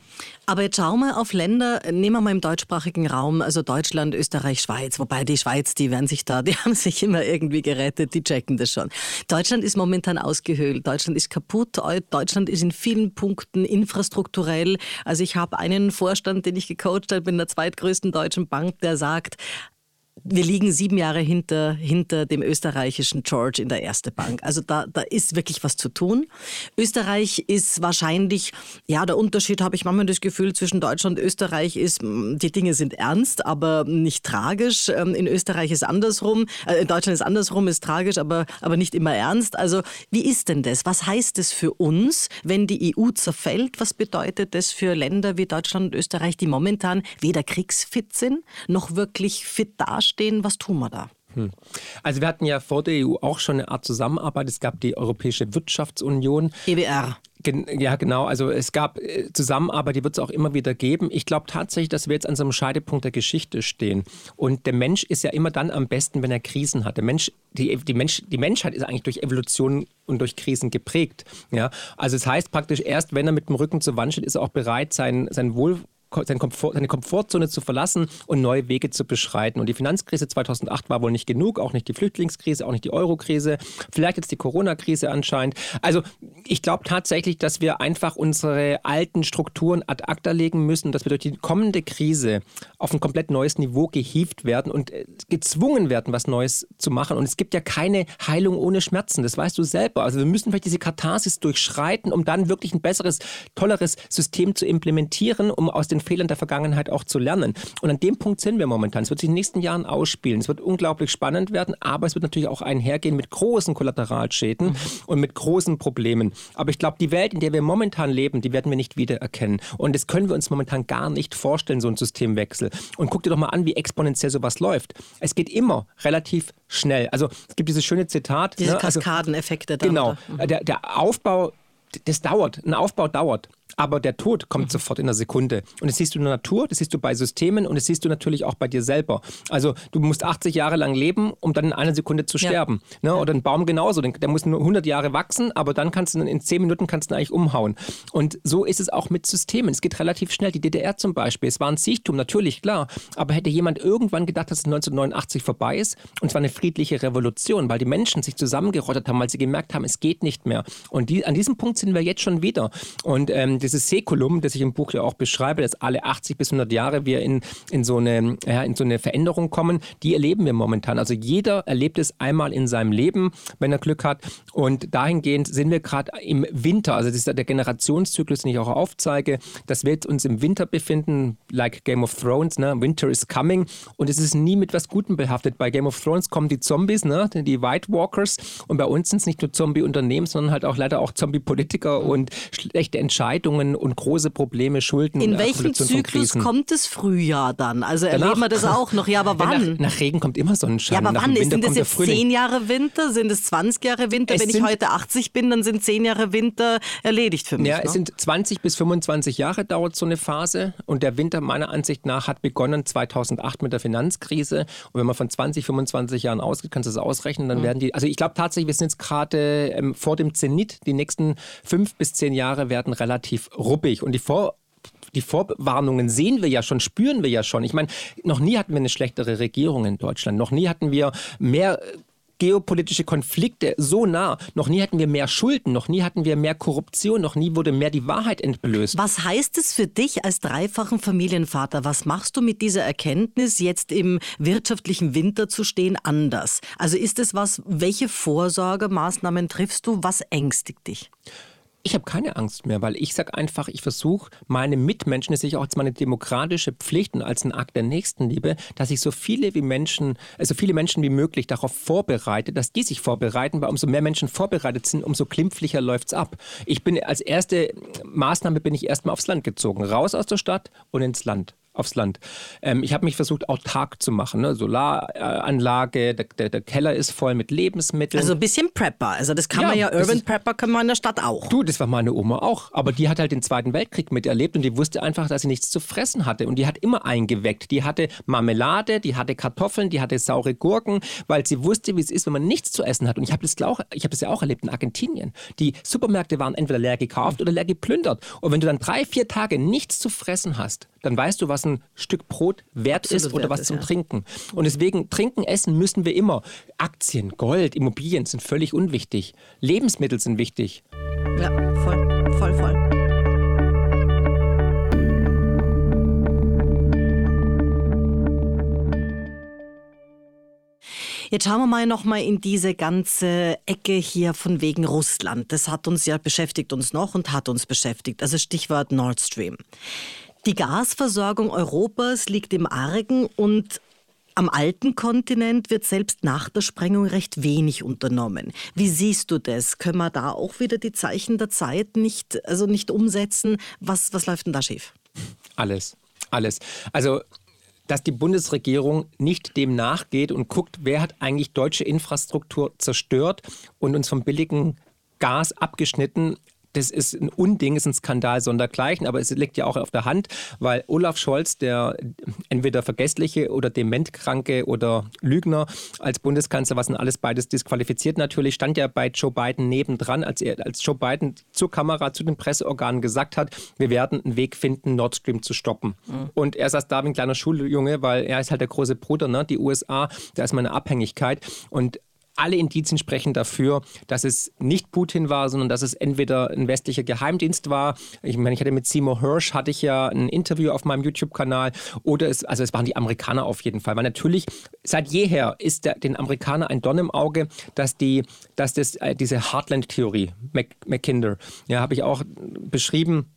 Aber jetzt schauen wir auf Länder, nehmen wir mal im deutschsprachigen Raum, also Deutschland, Österreich, Schweiz, wobei die Schweiz, die werden sich da, die haben sich immer irgendwie gerettet, die checken das schon. Deutschland ist momentan ausgehöhlt, Deutschland ist kaputt, Deutschland ist in vielen Punkten infrastrukturell. Also ich habe einen Vorstand, den ich gecoacht habe in der zweitgrößten deutschen Bank, der sagt, wir liegen sieben Jahre hinter, hinter dem österreichischen George in der Erste Bank. Also da, da ist wirklich was zu tun. Österreich ist wahrscheinlich, ja, der Unterschied habe ich manchmal das Gefühl zwischen Deutschland und Österreich ist, die Dinge sind ernst, aber nicht tragisch. Ähm, in Österreich ist andersrum, äh, in Deutschland ist andersrum, ist tragisch, aber, aber nicht immer ernst. Also wie ist denn das? Was heißt es für uns, wenn die EU zerfällt? Was bedeutet das für Länder wie Deutschland und Österreich, die momentan weder kriegsfit sind, noch wirklich fit dastehen? Dastehen. Was tun wir da? Hm. Also wir hatten ja vor der EU auch schon eine Art Zusammenarbeit. Es gab die Europäische Wirtschaftsunion. EWR. Ja, genau. Also es gab äh, Zusammenarbeit, die wird es auch immer wieder geben. Ich glaube tatsächlich, dass wir jetzt an so einem Scheidepunkt der Geschichte stehen. Und der Mensch ist ja immer dann am besten, wenn er Krisen hat. Der Mensch, die, die, Mensch, die Menschheit ist eigentlich durch Evolution und durch Krisen geprägt. Ja? Also es das heißt praktisch, erst wenn er mit dem Rücken zur Wand steht, ist er auch bereit, sein, sein Wohl seine, Komfort, seine Komfortzone zu verlassen und neue Wege zu beschreiten. Und die Finanzkrise 2008 war wohl nicht genug, auch nicht die Flüchtlingskrise, auch nicht die Eurokrise, vielleicht jetzt die Corona-Krise anscheinend. Also ich glaube tatsächlich, dass wir einfach unsere alten Strukturen ad acta legen müssen, dass wir durch die kommende Krise auf ein komplett neues Niveau gehievt werden und äh, gezwungen werden, was Neues zu machen. Und es gibt ja keine Heilung ohne Schmerzen, das weißt du selber. Also wir müssen vielleicht diese Katharsis durchschreiten, um dann wirklich ein besseres, tolleres System zu implementieren, um aus den Fehlern der Vergangenheit auch zu lernen. Und an dem Punkt sind wir momentan. Es wird sich in den nächsten Jahren ausspielen. Es wird unglaublich spannend werden, aber es wird natürlich auch einhergehen mit großen Kollateralschäden mhm. und mit großen Problemen. Aber ich glaube, die Welt, in der wir momentan leben, die werden wir nicht wiedererkennen. Und das können wir uns momentan gar nicht vorstellen, so ein Systemwechsel. Und guck dir doch mal an, wie exponentiell sowas läuft. Es geht immer relativ schnell. Also es gibt dieses schöne Zitat. Diese ne? Also Kaskadeneffekte. Also, genau. Mhm. Der, der Aufbau das dauert. Ein Aufbau dauert. Aber der Tod kommt mhm. sofort in einer Sekunde. Und das siehst du in der Natur, das siehst du bei Systemen und das siehst du natürlich auch bei dir selber. Also du musst 80 Jahre lang leben, um dann in einer Sekunde zu ja. sterben. Ne? Oder ein Baum genauso, der muss nur 100 Jahre wachsen, aber dann kannst du in 10 Minuten kannst du eigentlich umhauen. Und so ist es auch mit Systemen. Es geht relativ schnell. Die DDR zum Beispiel, es war ein Siechtum, natürlich, klar. Aber hätte jemand irgendwann gedacht, dass es 1989 vorbei ist und es war eine friedliche Revolution, weil die Menschen sich zusammengerottet haben, weil sie gemerkt haben, es geht nicht mehr. Und die, an diesem Punkt sind wir jetzt schon wieder. Und ähm, dieses Säkulum, das ich im Buch ja auch beschreibe, dass alle 80 bis 100 Jahre wir in, in, so eine, ja, in so eine Veränderung kommen, die erleben wir momentan. Also jeder erlebt es einmal in seinem Leben, wenn er Glück hat. Und dahingehend sind wir gerade im Winter, also das ist der Generationszyklus, den ich auch aufzeige, dass wir uns im Winter befinden, like Game of Thrones, ne? Winter is coming. Und es ist nie mit was Gutem behaftet. Bei Game of Thrones kommen die Zombies, ne? die White Walkers. Und bei uns sind es nicht nur Zombie-Unternehmen, sondern halt auch leider auch Zombie-Politiker und schlechte Entscheidungen und große Probleme, Schulden. In welchem Zyklus kommt das Frühjahr dann? Also Danach, erleben wir das auch noch? Ja, aber wann? Nach, nach Regen kommt immer Sonnenschein. Ja, aber wann? Sind das jetzt zehn Jahre Winter? Sind es 20 Jahre Winter? Es Wenn ich heute 80 bin, dann sind zehn Jahre Winter erledigt für mich. Ja, ne? es sind 20 bis 25 Jahre dauert so eine Phase und der Winter meiner Ansicht nach hat begonnen 2008 mit der Finanzkrise und wenn man von 20, 25 Jahren ausgeht, kannst du das ausrechnen, dann mhm. werden die, also ich glaube tatsächlich, wir sind jetzt gerade ähm, vor dem Zenit, die nächsten fünf bis zehn Jahre werden relativ ruppig und die Vor die Vorwarnungen sehen wir ja schon, spüren wir ja schon. Ich meine, noch nie hatten wir eine schlechtere Regierung in Deutschland. Noch nie hatten wir mehr geopolitische Konflikte so nah. Noch nie hatten wir mehr Schulden, noch nie hatten wir mehr Korruption, noch nie wurde mehr die Wahrheit entblößt. Was heißt es für dich als dreifachen Familienvater? Was machst du mit dieser Erkenntnis, jetzt im wirtschaftlichen Winter zu stehen, anders? Also ist es was, welche Vorsorgemaßnahmen triffst du? Was ängstigt dich? Ich habe keine Angst mehr, weil ich sage einfach, ich versuche meine Mitmenschen, das ist auch als meine demokratische Pflicht und als ein Akt der Nächstenliebe, dass ich so viele wie Menschen, also viele Menschen wie möglich darauf vorbereite, dass die sich vorbereiten, weil umso mehr Menschen vorbereitet sind, umso klimpflicher läuft es ab. Ich bin als erste Maßnahme bin ich erstmal aufs Land gezogen, raus aus der Stadt und ins Land aufs Land. Ähm, ich habe mich versucht, autark zu machen. Ne? Solaranlage, der, der, der, Keller ist voll mit Lebensmitteln. Also ein bisschen Prepper. Also das kann ja, man ja, Urban ist, Prepper kann man in der Stadt auch. Du, das war meine Oma auch. Aber die hat halt den Zweiten Weltkrieg miterlebt und die wusste einfach, dass sie nichts zu fressen hatte. Und die hat immer eingeweckt. Die hatte Marmelade, die hatte Kartoffeln, die hatte saure Gurken, weil sie wusste, wie es ist, wenn man nichts zu essen hat. Und ich habe das, hab das ja auch erlebt in Argentinien. Die Supermärkte waren entweder leer gekauft oder leer geplündert. Und wenn du dann drei, vier Tage nichts zu fressen hast, dann weißt du, was ein Stück Brot wert Absolut ist oder was ist, zum ja. Trinken. Und deswegen trinken, essen müssen wir immer. Aktien, Gold, Immobilien sind völlig unwichtig. Lebensmittel sind wichtig. Ja, voll, voll, voll. Jetzt schauen wir mal noch mal in diese ganze Ecke hier von wegen Russland. Das hat uns ja beschäftigt uns noch und hat uns beschäftigt. Also Stichwort Nord Stream. Die Gasversorgung Europas liegt im Argen und am alten Kontinent wird selbst nach der Sprengung recht wenig unternommen. Wie siehst du das? Können wir da auch wieder die Zeichen der Zeit nicht, also nicht umsetzen? Was, was läuft denn da schief? Alles, alles. Also dass die Bundesregierung nicht dem nachgeht und guckt, wer hat eigentlich deutsche Infrastruktur zerstört und uns vom billigen Gas abgeschnitten, das ist ein Unding, ist ein Skandal sondergleichen, aber es liegt ja auch auf der Hand, weil Olaf Scholz, der entweder vergessliche oder dementkranke oder Lügner als Bundeskanzler, was denn alles beides disqualifiziert natürlich, stand ja bei Joe Biden nebendran, als er als Joe Biden zur Kamera, zu den Presseorganen gesagt hat, wir werden einen Weg finden, Nord Stream zu stoppen. Mhm. Und er saß da wie ein kleiner Schuljunge, weil er ist halt der große Bruder, ne? die USA, da ist mal eine Abhängigkeit. Und alle Indizien sprechen dafür, dass es nicht Putin war, sondern dass es entweder ein westlicher Geheimdienst war. Ich meine, ich hatte mit Seymour Hirsch hatte ich ja ein Interview auf meinem YouTube-Kanal oder es, also es waren die Amerikaner auf jeden Fall. Weil natürlich seit jeher ist der, den Amerikanern ein Don im Auge, dass die, dass das äh, diese Heartland-Theorie, McKinder, ja, habe ich auch beschrieben,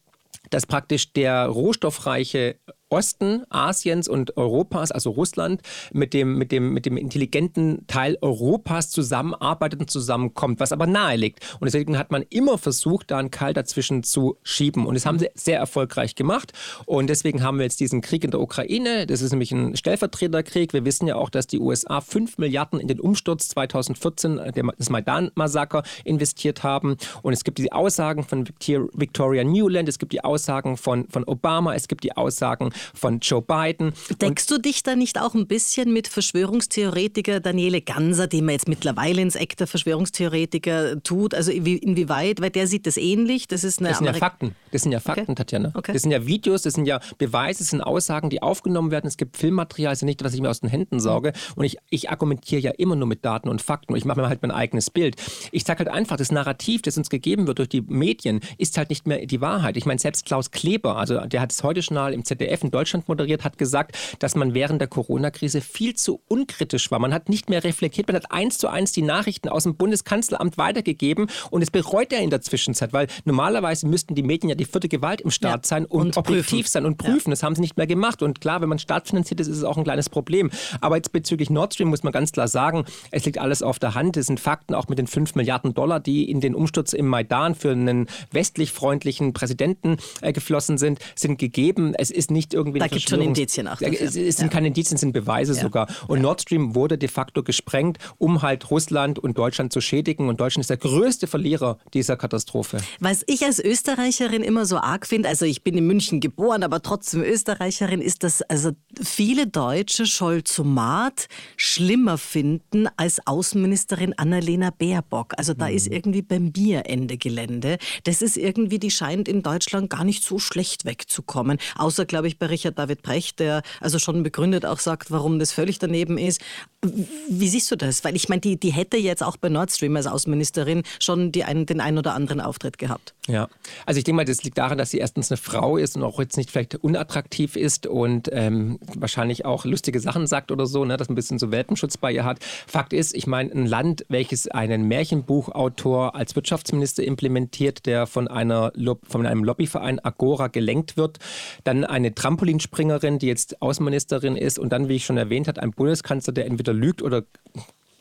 dass praktisch der rohstoffreiche Osten Asiens und Europas, also Russland, mit dem, mit dem, mit dem intelligenten Teil Europas zusammenarbeitet und zusammenkommt, was aber nahe liegt. Und deswegen hat man immer versucht, da einen Keil dazwischen zu schieben. Und das haben sie sehr erfolgreich gemacht. Und deswegen haben wir jetzt diesen Krieg in der Ukraine. Das ist nämlich ein Stellvertreterkrieg. Wir wissen ja auch, dass die USA 5 Milliarden in den Umsturz 2014, das Maidan-Massaker, investiert haben. Und es gibt die Aussagen von Victoria Newland, es gibt die Aussagen von, von Obama, es gibt die Aussagen von Joe Biden. Deckst du dich da nicht auch ein bisschen mit Verschwörungstheoretiker Daniele Ganser, den man jetzt mittlerweile ins Eck der Verschwörungstheoretiker tut? Also inwieweit, weil der sieht das ähnlich. Das ist eine Das sind ja Fakten. Das sind ja Fakten, okay. Tatjana. Okay. Das sind ja Videos, das sind ja Beweise, das sind Aussagen, die aufgenommen werden. Es gibt Filmmaterial, also nicht, was ich mir aus den Händen sauge. Und ich, ich argumentiere ja immer nur mit Daten und Fakten. Und ich mache mir halt mein eigenes Bild. Ich sage halt einfach, das Narrativ, das uns gegeben wird durch die Medien, ist halt nicht mehr die Wahrheit. Ich meine, selbst Klaus Kleber, also der hat es heute schon mal im ZDF in Deutschland moderiert, hat gesagt, dass man während der Corona-Krise viel zu unkritisch war. Man hat nicht mehr reflektiert, man hat eins zu eins die Nachrichten aus dem Bundeskanzleramt weitergegeben und es bereut er in der Zwischenzeit, weil normalerweise müssten die Medien ja die vierte Gewalt im Staat ja, sein und, und objektiv prüfen. sein und prüfen. Ja. Das haben sie nicht mehr gemacht. Und klar, wenn man staatsfinanziert ist, ist es auch ein kleines Problem. Aber jetzt bezüglich Nord Stream muss man ganz klar sagen, es liegt alles auf der Hand. Es sind Fakten auch mit den 5 Milliarden Dollar, die in den Umsturz im Maidan für einen westlich freundlichen Präsidenten äh, geflossen sind, sind gegeben. Es ist nicht irgendwie da gibt es schon Indizien auch. Dafür. Es, es sind keine Indizien, es sind Beweise sogar. Und. Nord Stream wurde de facto gesprengt, um halt Russland und Deutschland zu schädigen. Und Deutschland ist der größte Verlierer dieser Katastrophe. Was ich als Österreicherin immer so arg finde, also ich bin in München geboren, aber trotzdem Österreicherin, ist, dass also viele Deutsche Scholzomat schlimmer finden als Außenministerin Annalena Baerbock. Also da mhm. ist irgendwie bei mir Ende Gelände. Das ist irgendwie, die scheint in Deutschland gar nicht so schlecht wegzukommen. Außer, glaube ich, bei Richard David Brecht, der also schon begründet auch sagt, warum das völlig daneben ist. Wie siehst du das? Weil ich meine, die, die hätte jetzt auch bei Nord Stream als Außenministerin schon die ein, den einen oder anderen Auftritt gehabt. Ja, also ich denke mal, das liegt daran, dass sie erstens eine Frau ist und auch jetzt nicht vielleicht unattraktiv ist und ähm, wahrscheinlich auch lustige Sachen sagt oder so, ne, dass ein bisschen so Welpenschutz bei ihr hat. Fakt ist, ich meine, ein Land, welches einen Märchenbuchautor als Wirtschaftsminister implementiert, der von, einer, von einem Lobbyverein Agora gelenkt wird, dann eine Trampolinspringerin, die jetzt Außenministerin ist und dann, wie ich schon erwähnt habe, ein Bundeskanzler, der entweder lügt oder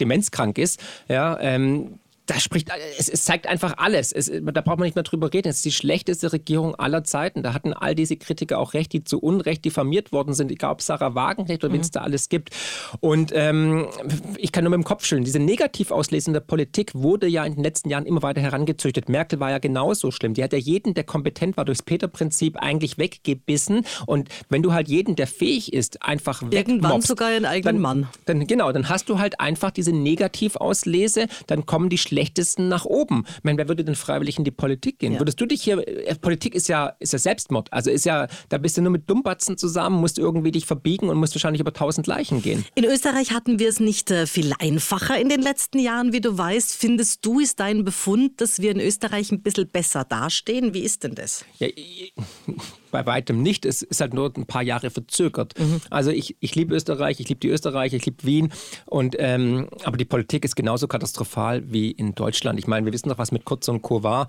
demenzkrank ist, ja, ähm, das spricht, es, es, zeigt einfach alles. Es, da braucht man nicht mehr drüber reden. Es ist die schlechteste Regierung aller Zeiten. Da hatten all diese Kritiker auch recht, die zu Unrecht diffamiert worden sind, egal ob Sarah Wagenknecht oder mhm. wen es da alles gibt. Und ähm, ich kann nur mit dem Kopf schütteln. Diese Negativauslesung der Politik wurde ja in den letzten Jahren immer weiter herangezüchtet. Merkel war ja genauso schlimm. Die hat ja jeden, der kompetent war, durchs Peter-Prinzip eigentlich weggebissen. Und wenn du halt jeden, der fähig ist, einfach Irgendwann sogar einen eigenen dann, Mann. Dann, genau, dann hast du halt einfach diese Negativauslese, dann kommen die schlechten schlechtesten nach oben. Ich meine, wer würde denn freiwillig in die Politik gehen? Ja. Würdest du dich hier, äh, Politik ist ja, ist ja Selbstmord. Also ist ja, da bist du nur mit Dummbatzen zusammen, musst irgendwie dich verbiegen und musst wahrscheinlich über tausend Leichen gehen. In Österreich hatten wir es nicht äh, viel einfacher in den letzten Jahren, wie du weißt. Findest du, ist dein Befund, dass wir in Österreich ein bisschen besser dastehen? Wie ist denn das? Ja, bei weitem nicht. Es ist halt nur ein paar Jahre verzögert. Mhm. Also ich, ich liebe Österreich, ich liebe die Österreicher, ich liebe Wien. Und, ähm, aber die Politik ist genauso katastrophal wie in Deutschland. Ich meine, wir wissen doch, was mit Kurz und Co. war.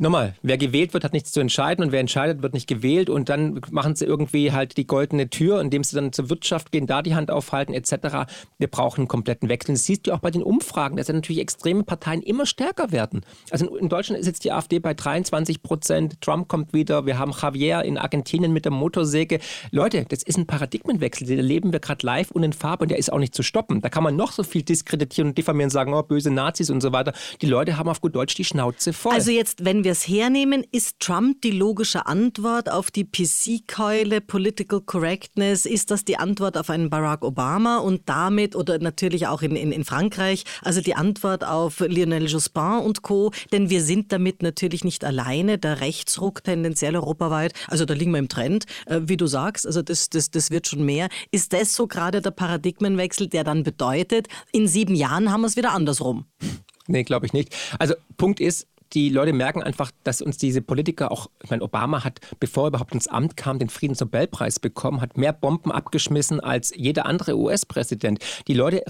Nochmal, wer gewählt wird, hat nichts zu entscheiden und wer entscheidet, wird nicht gewählt. Und dann machen sie irgendwie halt die goldene Tür, indem sie dann zur Wirtschaft gehen, da die Hand aufhalten etc. Wir brauchen einen kompletten Wechsel. Das siehst du auch bei den Umfragen, dass ja natürlich extreme Parteien immer stärker werden. Also in Deutschland ist jetzt die AfD bei 23 Prozent, Trump kommt wieder, wir haben Javier in Argentinien mit der Motorsäge. Leute, das ist ein Paradigmenwechsel, den erleben wir gerade live und in Farbe und der ist auch nicht zu stoppen. Da kann man noch so viel diskreditieren und diffamieren und sagen, oh, böse Nazis und so weiter. Die Leute haben auf gut Deutsch die Schnauze voll. Also jetzt, wenn wir es hernehmen, ist Trump die logische Antwort auf die PC-Keule, Political Correctness? Ist das die Antwort auf einen Barack Obama und damit, oder natürlich auch in, in, in Frankreich, also die Antwort auf Lionel Jospin und Co., denn wir sind damit natürlich nicht alleine. Der Rechtsruck tendenziell europaweit, also also da liegen wir im Trend, äh, wie du sagst, also das, das, das wird schon mehr. Ist das so gerade der Paradigmenwechsel, der dann bedeutet, in sieben Jahren haben wir es wieder andersrum? Nee, glaube ich nicht. Also Punkt ist, die Leute merken einfach, dass uns diese Politiker auch, ich meine, Obama hat, bevor er überhaupt ins Amt kam, den Friedensnobelpreis bekommen, hat mehr Bomben abgeschmissen als jeder andere US-Präsident. Die Leute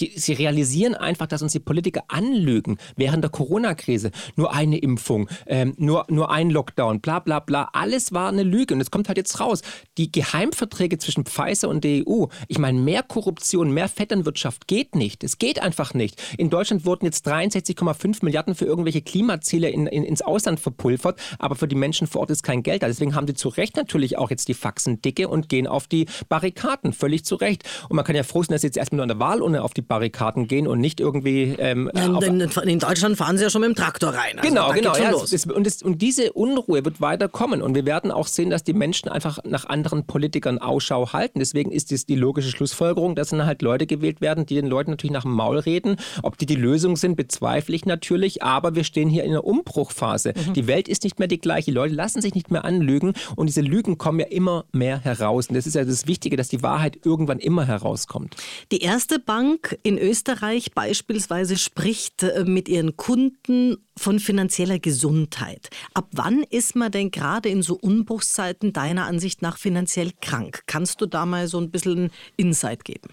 die, sie realisieren einfach, dass uns die Politiker anlügen während der Corona-Krise. Nur eine Impfung, ähm, nur, nur ein Lockdown, bla bla bla. Alles war eine Lüge und es kommt halt jetzt raus. Die Geheimverträge zwischen Pfizer und der EU, ich meine, mehr Korruption, mehr Vetternwirtschaft geht nicht. Es geht einfach nicht. In Deutschland wurden jetzt 63,5 Milliarden für irgendwelche Klimaziele in, in, ins Ausland verpulvert, aber für die Menschen vor Ort ist kein Geld da. Deswegen haben sie zu Recht natürlich auch jetzt die Faxen dicke und gehen auf die Barrikaden. Völlig zu Recht. Und man kann ja froh sein, dass sie jetzt erstmal nur an der Wahlurne auf die Barrikaden gehen und nicht irgendwie. Ähm, in, in, Deutschland fahren sie ja schon mit dem Traktor rein. Also genau, genau. Ja, es, und, es, und, diese Unruhe wird weiter kommen. Und wir werden auch sehen, dass die Menschen einfach nach anderen Politikern Ausschau halten. Deswegen ist es die logische Schlussfolgerung, dass dann halt Leute gewählt werden, die den Leuten natürlich nach dem Maul reden. Ob die die Lösung sind, bezweifle ich natürlich. Aber wir stehen hier in einer Umbruchphase. Mhm. Die Welt ist nicht mehr die gleiche. Die Leute lassen sich nicht mehr anlügen. Und diese Lügen kommen ja immer mehr heraus. Und das ist ja das Wichtige, dass die Wahrheit irgendwann immer herauskommt. Die erste Bank in Österreich beispielsweise spricht äh, mit ihren Kunden von finanzieller Gesundheit. Ab wann ist man denn gerade in so Umbruchszeiten deiner Ansicht nach finanziell krank? Kannst du da mal so ein bisschen Insight geben?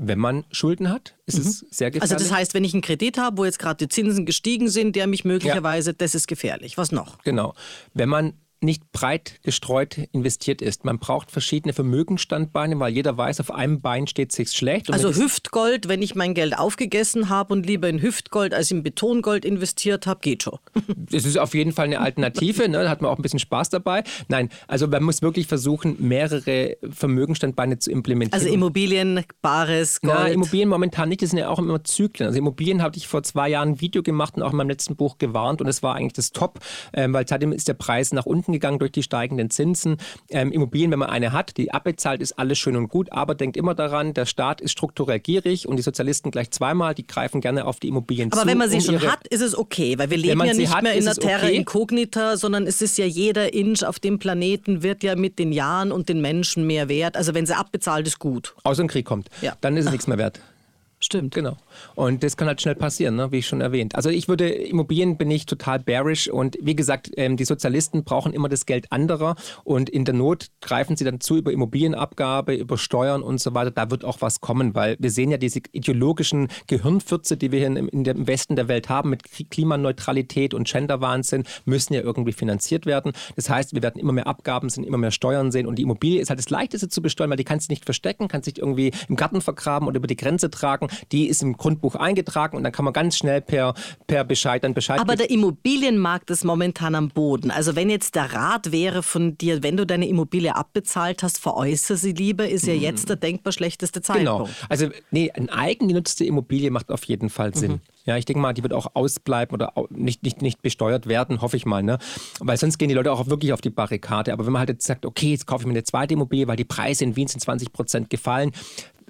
Wenn man Schulden hat, ist mhm. es sehr gefährlich. Also das heißt, wenn ich einen Kredit habe, wo jetzt gerade die Zinsen gestiegen sind, der mich möglicherweise, ja. das ist gefährlich. Was noch? Genau. Wenn man nicht breit gestreut investiert ist. Man braucht verschiedene Vermögensstandbeine, weil jeder weiß, auf einem Bein steht sich schlecht. also Hüftgold, wenn ich mein Geld aufgegessen habe und lieber in Hüftgold als in Betongold investiert habe, geht schon. Das ist auf jeden Fall eine Alternative, ne? da hat man auch ein bisschen Spaß dabei. Nein, also man muss wirklich versuchen, mehrere Vermögensstandbeine zu implementieren. Also Immobilien, Bares, Gold. Na, Immobilien momentan nicht, das sind ja auch immer Zyklen. Also Immobilien habe ich vor zwei Jahren ein Video gemacht und auch in meinem letzten Buch gewarnt und es war eigentlich das Top, ähm, weil seitdem ist der Preis nach unten gegangen durch die steigenden Zinsen. Ähm, Immobilien, wenn man eine hat, die abbezahlt, ist alles schön und gut, aber denkt immer daran, der Staat ist strukturell gierig und die Sozialisten gleich zweimal, die greifen gerne auf die Immobilien aber zu. Aber wenn man sie um schon hat, ist es okay, weil wir leben ja nicht hat, mehr in der Terra okay. Incognita, sondern es ist ja jeder Inch auf dem Planeten wird ja mit den Jahren und den Menschen mehr wert. Also wenn sie abbezahlt, ist gut. Außer ein Krieg kommt, ja. dann ist es nichts mehr wert. Stimmt. Genau. Und das kann halt schnell passieren, ne? wie ich schon erwähnt. Also ich würde, Immobilien bin ich total bearish und wie gesagt, ähm, die Sozialisten brauchen immer das Geld anderer und in der Not greifen sie dann zu über Immobilienabgabe, über Steuern und so weiter. Da wird auch was kommen, weil wir sehen ja diese ideologischen Gehirnfürze, die wir hier in, in im Westen der Welt haben mit Klimaneutralität und Genderwahnsinn, müssen ja irgendwie finanziert werden. Das heißt, wir werden immer mehr Abgaben sehen, immer mehr Steuern sehen und die Immobilie ist halt das Leichteste zu besteuern, weil die kannst du nicht verstecken, kannst dich irgendwie im Garten vergraben oder über die Grenze tragen die ist im Grundbuch eingetragen und dann kann man ganz schnell per, per Bescheid dann Bescheid Aber der Immobilienmarkt ist momentan am Boden. Also wenn jetzt der Rat wäre von dir, wenn du deine Immobilie abbezahlt hast, veräußere sie lieber, ist ja mhm. jetzt der denkbar schlechteste Zeitpunkt. Genau. Also nee, eine eigengenutzte Immobilie macht auf jeden Fall Sinn. Mhm. Ja, ich denke mal, die wird auch ausbleiben oder nicht, nicht, nicht besteuert werden, hoffe ich mal. Ne? Weil sonst gehen die Leute auch wirklich auf die Barrikade. Aber wenn man halt jetzt sagt, okay, jetzt kaufe ich mir eine zweite Immobilie, weil die Preise in Wien sind 20 Prozent gefallen,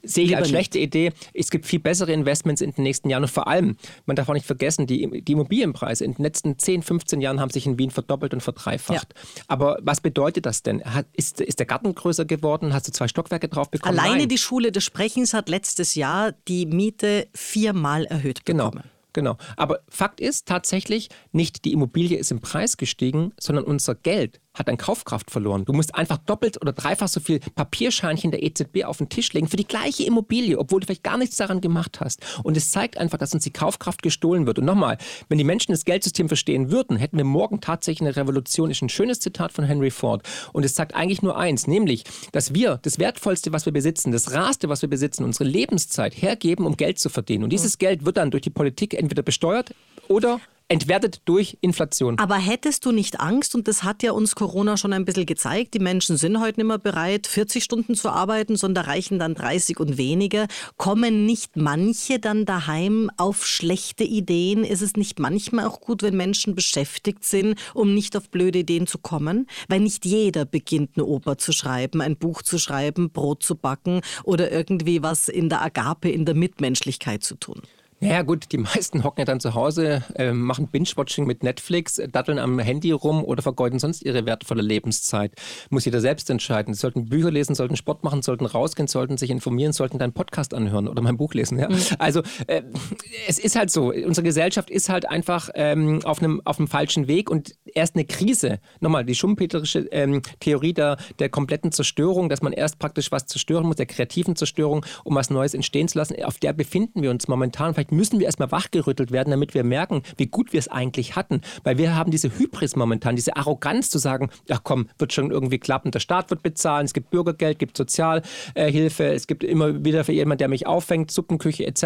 sehe ich als schlechte Idee. Es gibt viel bessere Investments in den nächsten Jahren und vor allem, man darf auch nicht vergessen, die, die Immobilienpreise in den letzten 10, 15 Jahren haben sich in Wien verdoppelt und verdreifacht. Ja. Aber was bedeutet das denn? Hat, ist, ist der Garten größer geworden? Hast du zwei Stockwerke drauf bekommen? Alleine Nein. die Schule des Sprechens hat letztes Jahr die Miete viermal erhöht genau. bekommen. Genau. Genau. Aber Fakt ist tatsächlich, nicht die Immobilie ist im Preis gestiegen, sondern unser Geld hat an Kaufkraft verloren. Du musst einfach doppelt oder dreifach so viel Papierscheinchen der EZB auf den Tisch legen für die gleiche Immobilie, obwohl du vielleicht gar nichts daran gemacht hast. Und es zeigt einfach, dass uns die Kaufkraft gestohlen wird. Und nochmal, wenn die Menschen das Geldsystem verstehen würden, hätten wir morgen tatsächlich eine Revolution. Ist ein schönes Zitat von Henry Ford. Und es sagt eigentlich nur eins, nämlich, dass wir das Wertvollste, was wir besitzen, das Raste, was wir besitzen, unsere Lebenszeit hergeben, um Geld zu verdienen. Und dieses Geld wird dann durch die Politik entweder besteuert oder entwertet durch Inflation. Aber hättest du nicht Angst, und das hat ja uns Corona schon ein bisschen gezeigt, die Menschen sind heute nicht mehr bereit, 40 Stunden zu arbeiten, sondern reichen dann 30 und weniger. Kommen nicht manche dann daheim auf schlechte Ideen? Ist es nicht manchmal auch gut, wenn Menschen beschäftigt sind, um nicht auf blöde Ideen zu kommen? Weil nicht jeder beginnt, eine Oper zu schreiben, ein Buch zu schreiben, Brot zu backen oder irgendwie was in der Agape, in der Mitmenschlichkeit zu tun. Naja gut, die meisten hocken ja dann zu Hause, äh, machen Binge-Watching mit Netflix, datteln am Handy rum oder vergeuden sonst ihre wertvolle Lebenszeit. Muss jeder selbst entscheiden. Sie sollten Bücher lesen, sollten Sport machen, sollten rausgehen, sollten sich informieren, sollten deinen Podcast anhören oder mein Buch lesen. Ja? Mhm. Also äh, es ist halt so, unsere Gesellschaft ist halt einfach ähm, auf, einem, auf einem falschen Weg und erst eine Krise, nochmal die schumpeterische ähm, Theorie der, der kompletten Zerstörung, dass man erst praktisch was zerstören muss, der kreativen Zerstörung, um was Neues entstehen zu lassen, auf der befinden wir uns momentan. Vielleicht vielleicht müssen wir erstmal wachgerüttelt werden, damit wir merken, wie gut wir es eigentlich hatten. Weil wir haben diese Hybris momentan, diese Arroganz zu sagen, ach komm, wird schon irgendwie klappen, der Staat wird bezahlen, es gibt Bürgergeld, es gibt Sozialhilfe, es gibt immer wieder für jemanden, der mich auffängt, Suppenküche etc.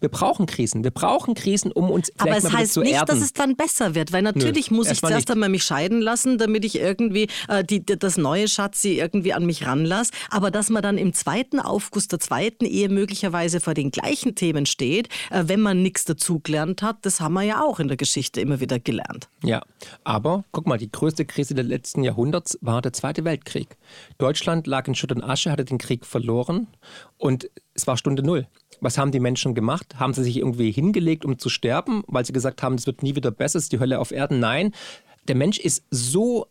Wir brauchen Krisen. Wir brauchen Krisen, um uns Aber es heißt nicht, erden. dass es dann besser wird, weil natürlich Nö, muss ich zuerst einmal mich scheiden lassen, damit ich irgendwie äh, die, das neue Schatzi irgendwie an mich ranlasse. Aber dass man dann im zweiten Aufguss der zweiten Ehe möglicherweise vor den gleichen Themen steht, wenn man nichts dazugelernt hat. Das haben wir ja auch in der Geschichte immer wieder gelernt. Ja, aber guck mal, die größte Krise des letzten Jahrhunderts war der Zweite Weltkrieg. Deutschland lag in Schutt und Asche, hatte den Krieg verloren und es war Stunde Null. Was haben die Menschen gemacht? Haben sie sich irgendwie hingelegt, um zu sterben, weil sie gesagt haben, es wird nie wieder besser, es ist die Hölle auf Erden? Nein, der Mensch ist so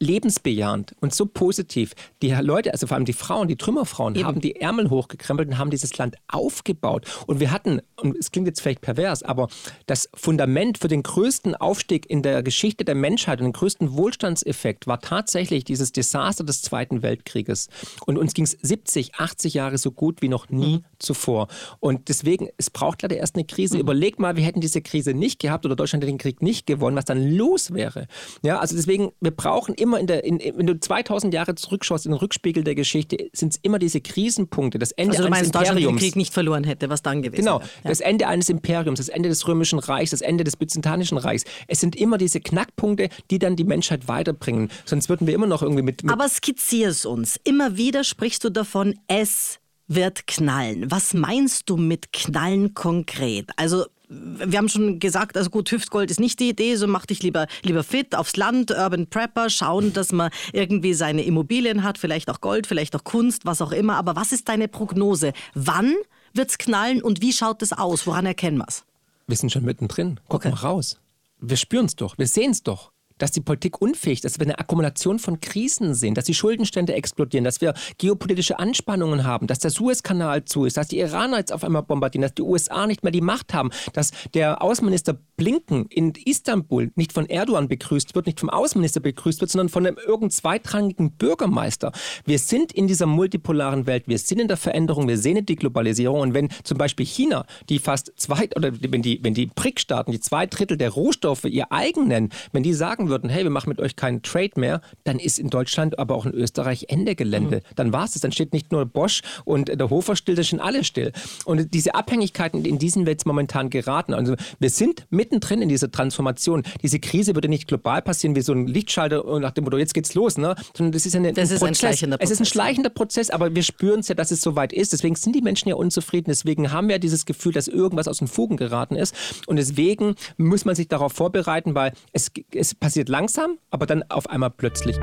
lebensbejahend und so positiv. Die Leute, also vor allem die Frauen, die Trümmerfrauen, Eben. haben die Ärmel hochgekrempelt und haben dieses Land aufgebaut. Und wir hatten, und es klingt jetzt vielleicht pervers, aber das Fundament für den größten Aufstieg in der Geschichte der Menschheit und den größten Wohlstandseffekt war tatsächlich dieses Desaster des Zweiten Weltkrieges. Und uns ging es 70, 80 Jahre so gut wie noch nie mhm. zuvor. Und deswegen, es braucht leider erst eine Krise. Mhm. Überleg mal, wir hätten diese Krise nicht gehabt oder Deutschland hätte den Krieg nicht gewonnen, was dann los wäre. Ja, also deswegen, wir brauchen immer immer in der, in, wenn du 2000 Jahre zurückschaust in den Rückspiegel der Geschichte, sind es immer diese Krisenpunkte, das Ende also du eines meinst, Imperiums. Deutschland den Krieg nicht verloren hätte, was dann gewesen Genau, wäre. das Ende eines Imperiums, das Ende des Römischen Reichs, das Ende des Byzantinischen Reichs. Es sind immer diese Knackpunkte, die dann die Menschheit weiterbringen. Sonst würden wir immer noch irgendwie mit. mit Aber skizzier es uns. Immer wieder sprichst du davon, es wird knallen. Was meinst du mit knallen konkret? Also wir haben schon gesagt, also gut, Hüftgold ist nicht die Idee, so mach dich lieber, lieber fit aufs Land, Urban Prepper, schauen, dass man irgendwie seine Immobilien hat, vielleicht auch Gold, vielleicht auch Kunst, was auch immer. Aber was ist deine Prognose? Wann wird's knallen und wie schaut es aus? Woran erkennen wir's? wir sind schon mittendrin. Guck Okay. mal raus. Wir spüren es doch, wir sehen es doch. Dass die Politik unfähig ist, dass wir eine Akkumulation von Krisen sehen, dass die Schuldenstände explodieren, dass wir geopolitische Anspannungen haben, dass der Suezkanal zu ist, dass die Iraner jetzt auf einmal bombardieren, dass die USA nicht mehr die Macht haben, dass der Außenminister Blinken in Istanbul nicht von Erdogan begrüßt wird, nicht vom Außenminister begrüßt wird, sondern von einem irgend zweitrangigen Bürgermeister. Wir sind in dieser multipolaren Welt, wir sind in der Veränderung, wir sehen die Globalisierung und wenn zum Beispiel China, die fast zwei, oder wenn die, wenn die BRIC-Staaten, die zwei Drittel der Rohstoffe ihr eigen nennen, wenn die sagen würden, hey, wir machen mit euch keinen Trade mehr, dann ist in Deutschland, aber auch in Österreich Ende Gelände. Dann war es das. Dann steht nicht nur Bosch und der Hofer still, da stehen alle still. Und diese Abhängigkeiten, in diesen wir jetzt momentan geraten. Also wir sind mittendrin in dieser Transformation. Diese Krise würde nicht global passieren wie so ein Lichtschalter und nach dem Motto, jetzt geht's los, ne? Sondern das ist eine, Das ist ein Prozess. schleichender Es ist ein Prozess. schleichender Prozess, aber wir spüren es ja, dass es soweit ist. Deswegen sind die Menschen ja unzufrieden. Deswegen haben wir ja dieses Gefühl, dass irgendwas aus den Fugen geraten ist. Und deswegen muss man sich darauf vorbereiten, weil es, es passiert langsam, aber dann auf einmal plötzlich.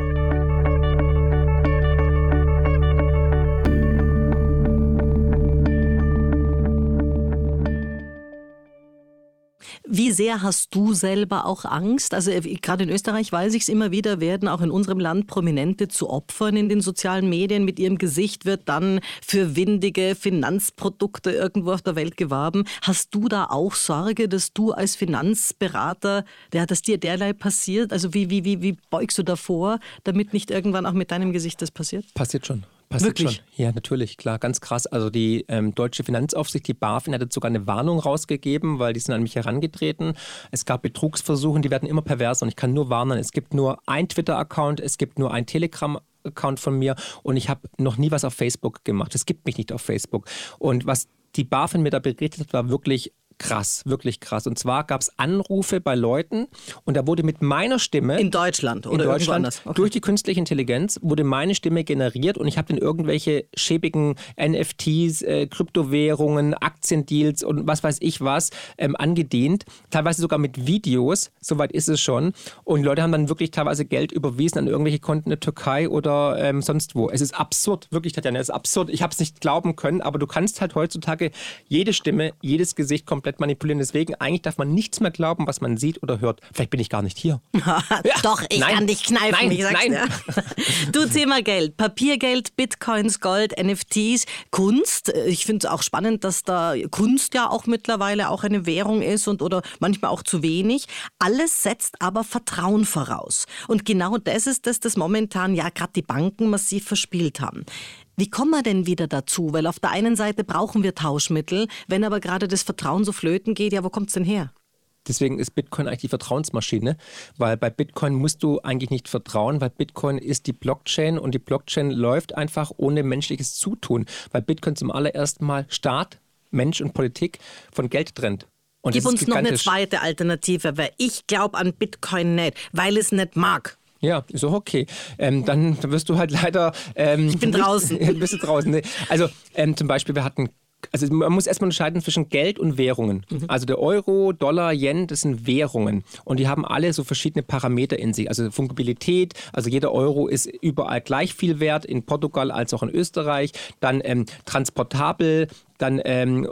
Wie sehr hast du selber auch Angst? Also äh, gerade in Österreich weiß ich es immer wieder, werden auch in unserem Land Prominente zu Opfern in den sozialen Medien. Mit ihrem Gesicht wird dann für windige Finanzprodukte irgendwo auf der Welt geworben. Hast du da auch Sorge, dass du als Finanzberater, ja, dass dir derlei passiert? Also wie, wie, wie, wie beugst du davor, damit nicht irgendwann auch mit deinem Gesicht das passiert? Passiert schon. Passiert Wirklich? schon. Ja, natürlich, klar, ganz krass. Also die ähm, deutsche Finanzaufsicht, die BaFin, hat jetzt sogar eine Warnung rausgegeben, weil die sind an mich herangetreten. Es gab Betrugsversuche, die werden immer perverser und ich kann nur warnen. Es gibt nur ein Twitter-Account, es gibt nur ein Telegram. Account von mir und ich habe noch nie was auf Facebook gemacht. Es gibt mich nicht auf Facebook. Und was die BaFin mir da berichtet hat, war wirklich krass, wirklich krass. Und zwar gab es Anrufe bei Leuten und da wurde mit meiner Stimme In Deutschland oder in Deutschland? Okay. durch die künstliche Intelligenz wurde meine Stimme generiert und ich habe dann irgendwelche schäbigen NFTs, äh, Kryptowährungen, Aktiendeals und was weiß ich was ähm, angedient. Teilweise sogar mit Videos, soweit ist es schon. Und Leute haben dann wirklich teilweise Geld überwiesen an irgendwelche Konten in der Türkei oder ähm, sonst wo. Es ist absurd, wirklich, Tatjana, es ist absurd. Ich habe es nicht glauben können, aber du kannst halt heutzutage jede Stimme, jedes Gesicht komplett manipulieren. Deswegen eigentlich darf man nichts mehr glauben, was man sieht oder hört. Vielleicht bin ich gar nicht hier. Doch, ich Nein. kann dich kneifen. Nein, ich sag's nein. dir. Du Thema Geld, Papiergeld, Bitcoins, Gold, NFTs, Kunst. Ich finde es auch spannend, dass da Kunst ja auch mittlerweile auch eine Währung ist und oder manchmal auch zu wenig. Alles setzt aber Vertrauen voraus. Und genau das ist das, das momentan ja gerade die Banken massiv verspielt haben. Wie kommen wir denn wieder dazu? Weil auf der einen Seite brauchen wir Tauschmittel, wenn aber gerade das Vertrauen so flöten geht, ja, wo kommt's denn her? Deswegen ist Bitcoin eigentlich die Vertrauensmaschine, weil bei Bitcoin musst du eigentlich nicht vertrauen, weil Bitcoin ist die Blockchain und die Blockchain läuft einfach ohne menschliches Zutun, weil Bitcoin zum allerersten Mal Staat, Mensch und Politik von Geld trennt. Und Gib uns noch eine zweite Alternative, weil ich glaube an Bitcoin nicht, weil es nicht mag. Ja, ist auch okay. Ähm, dann wirst du halt leider. Ähm, ich bin draußen. bist du draußen. Nee. Also ähm, zum Beispiel, wir hatten. Also man muss erstmal unterscheiden zwischen Geld und Währungen. Mhm. Also der Euro, Dollar, Yen, das sind Währungen. Und die haben alle so verschiedene Parameter in sich. Also Fungibilität, also jeder Euro ist überall gleich viel wert, in Portugal als auch in Österreich. Dann ähm, transportabel, dann ähm,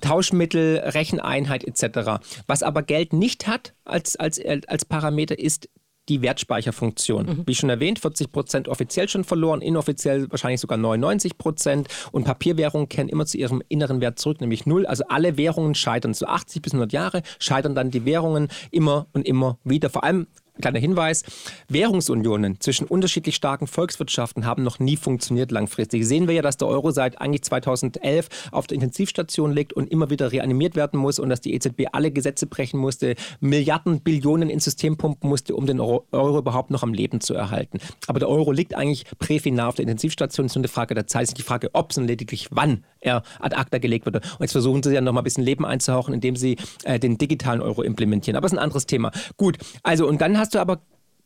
Tauschmittel, Recheneinheit etc. Was aber Geld nicht hat als, als, als Parameter ist die Wertspeicherfunktion. Wie schon erwähnt, 40 Prozent offiziell schon verloren, inoffiziell wahrscheinlich sogar 99 Prozent. Und Papierwährungen kehren immer zu ihrem inneren Wert zurück, nämlich null. Also alle Währungen scheitern. So 80 bis 100 Jahre scheitern dann die Währungen immer und immer wieder. Vor allem kleiner Hinweis, Währungsunionen zwischen unterschiedlich starken Volkswirtschaften haben noch nie funktioniert langfristig. Sehen wir ja, dass der Euro seit eigentlich 2011 auf der Intensivstation liegt und immer wieder reanimiert werden muss und dass die EZB alle Gesetze brechen musste, Milliarden, Billionen ins System pumpen musste, um den Euro, überhaupt noch am Leben zu erhalten. Aber der Euro liegt eigentlich präfinal auf der Intensivstation. Es ist nur eine Frage der Zeit, es ist die Frage, ob, sondern lediglich wann er ad acta gelegt wird. Und jetzt versuchen sie ja noch mal ein bisschen Leben einzuhauchen, indem sie äh, den digitalen Euro implementieren. Aber es ist ein anderes Thema. Gut, also und dann hast du aber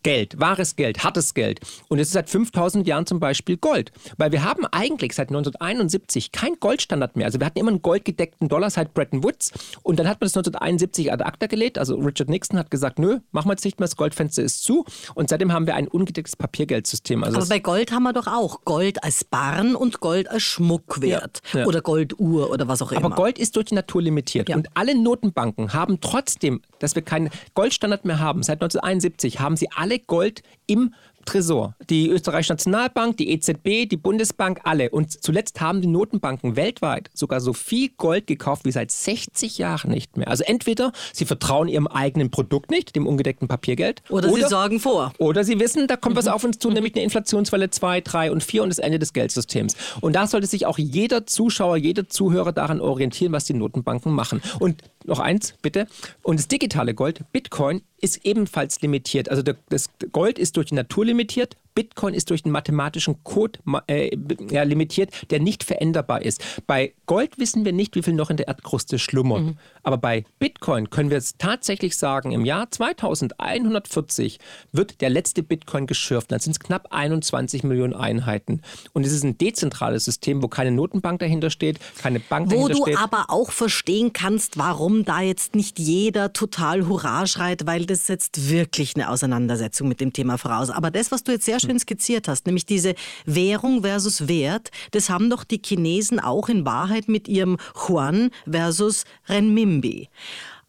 Geld, wahres Geld, hartes Geld. Und es ist seit 5000 Jahren zum Beispiel Gold. Weil wir haben eigentlich seit 1971 kein Goldstandard mehr. Also wir hatten immer einen goldgedeckten Dollar seit Bretton Woods. Und dann hat man das 1971 ad acta gelegt. Also Richard Nixon hat gesagt, nö, machen wir jetzt nicht mehr, das Goldfenster ist zu. Und seitdem haben wir ein ungedecktes Papiergeldsystem. Also Aber bei Gold haben wir doch auch Gold als Barren und Gold als Schmuckwert. Ja, ja. Oder Golduhr oder was auch immer. Aber Gold ist durch die Natur limitiert. Ja. Und alle Notenbanken haben trotzdem, dass wir keinen Goldstandard mehr haben, seit 1971 haben sie alle alle Gold im Tresor. Die Österreichische Nationalbank, die EZB, die Bundesbank, alle. Und zuletzt haben die Notenbanken weltweit sogar so viel Gold gekauft wie seit 60 Jahren nicht mehr. Also entweder sie vertrauen ihrem eigenen Produkt nicht, dem ungedeckten Papiergeld. Oder, oder sie sorgen vor. Oder sie wissen, da kommt was auf uns zu, nämlich eine Inflationswelle 2, 3 und 4 und das Ende des Geldsystems. Und da sollte sich auch jeder Zuschauer, jeder Zuhörer daran orientieren, was die Notenbanken machen. Und noch eins, bitte. Und das digitale Gold, Bitcoin, ist ebenfalls limitiert. Also das Gold ist durch die Natur limitiert, Bitcoin ist durch den mathematischen Code äh, ja, limitiert, der nicht veränderbar ist. Bei Gold wissen wir nicht, wie viel noch in der Erdkruste schlummert. Mhm. Aber bei Bitcoin können wir es tatsächlich sagen, im Jahr 2140 wird der letzte Bitcoin geschürft. Dann sind es knapp 21 Millionen Einheiten. Und es ist ein dezentrales System, wo keine Notenbank dahinter steht, keine Bank wo dahinter steht. Wo du aber auch verstehen kannst, warum da jetzt nicht jeder total Hurra schreit, weil das setzt wirklich eine Auseinandersetzung mit dem Thema voraus. Aber das, was du jetzt sehr schön skizziert hast, nämlich diese Währung versus Wert, das haben doch die Chinesen auch in Wahrheit mit ihrem Yuan versus Renminbi.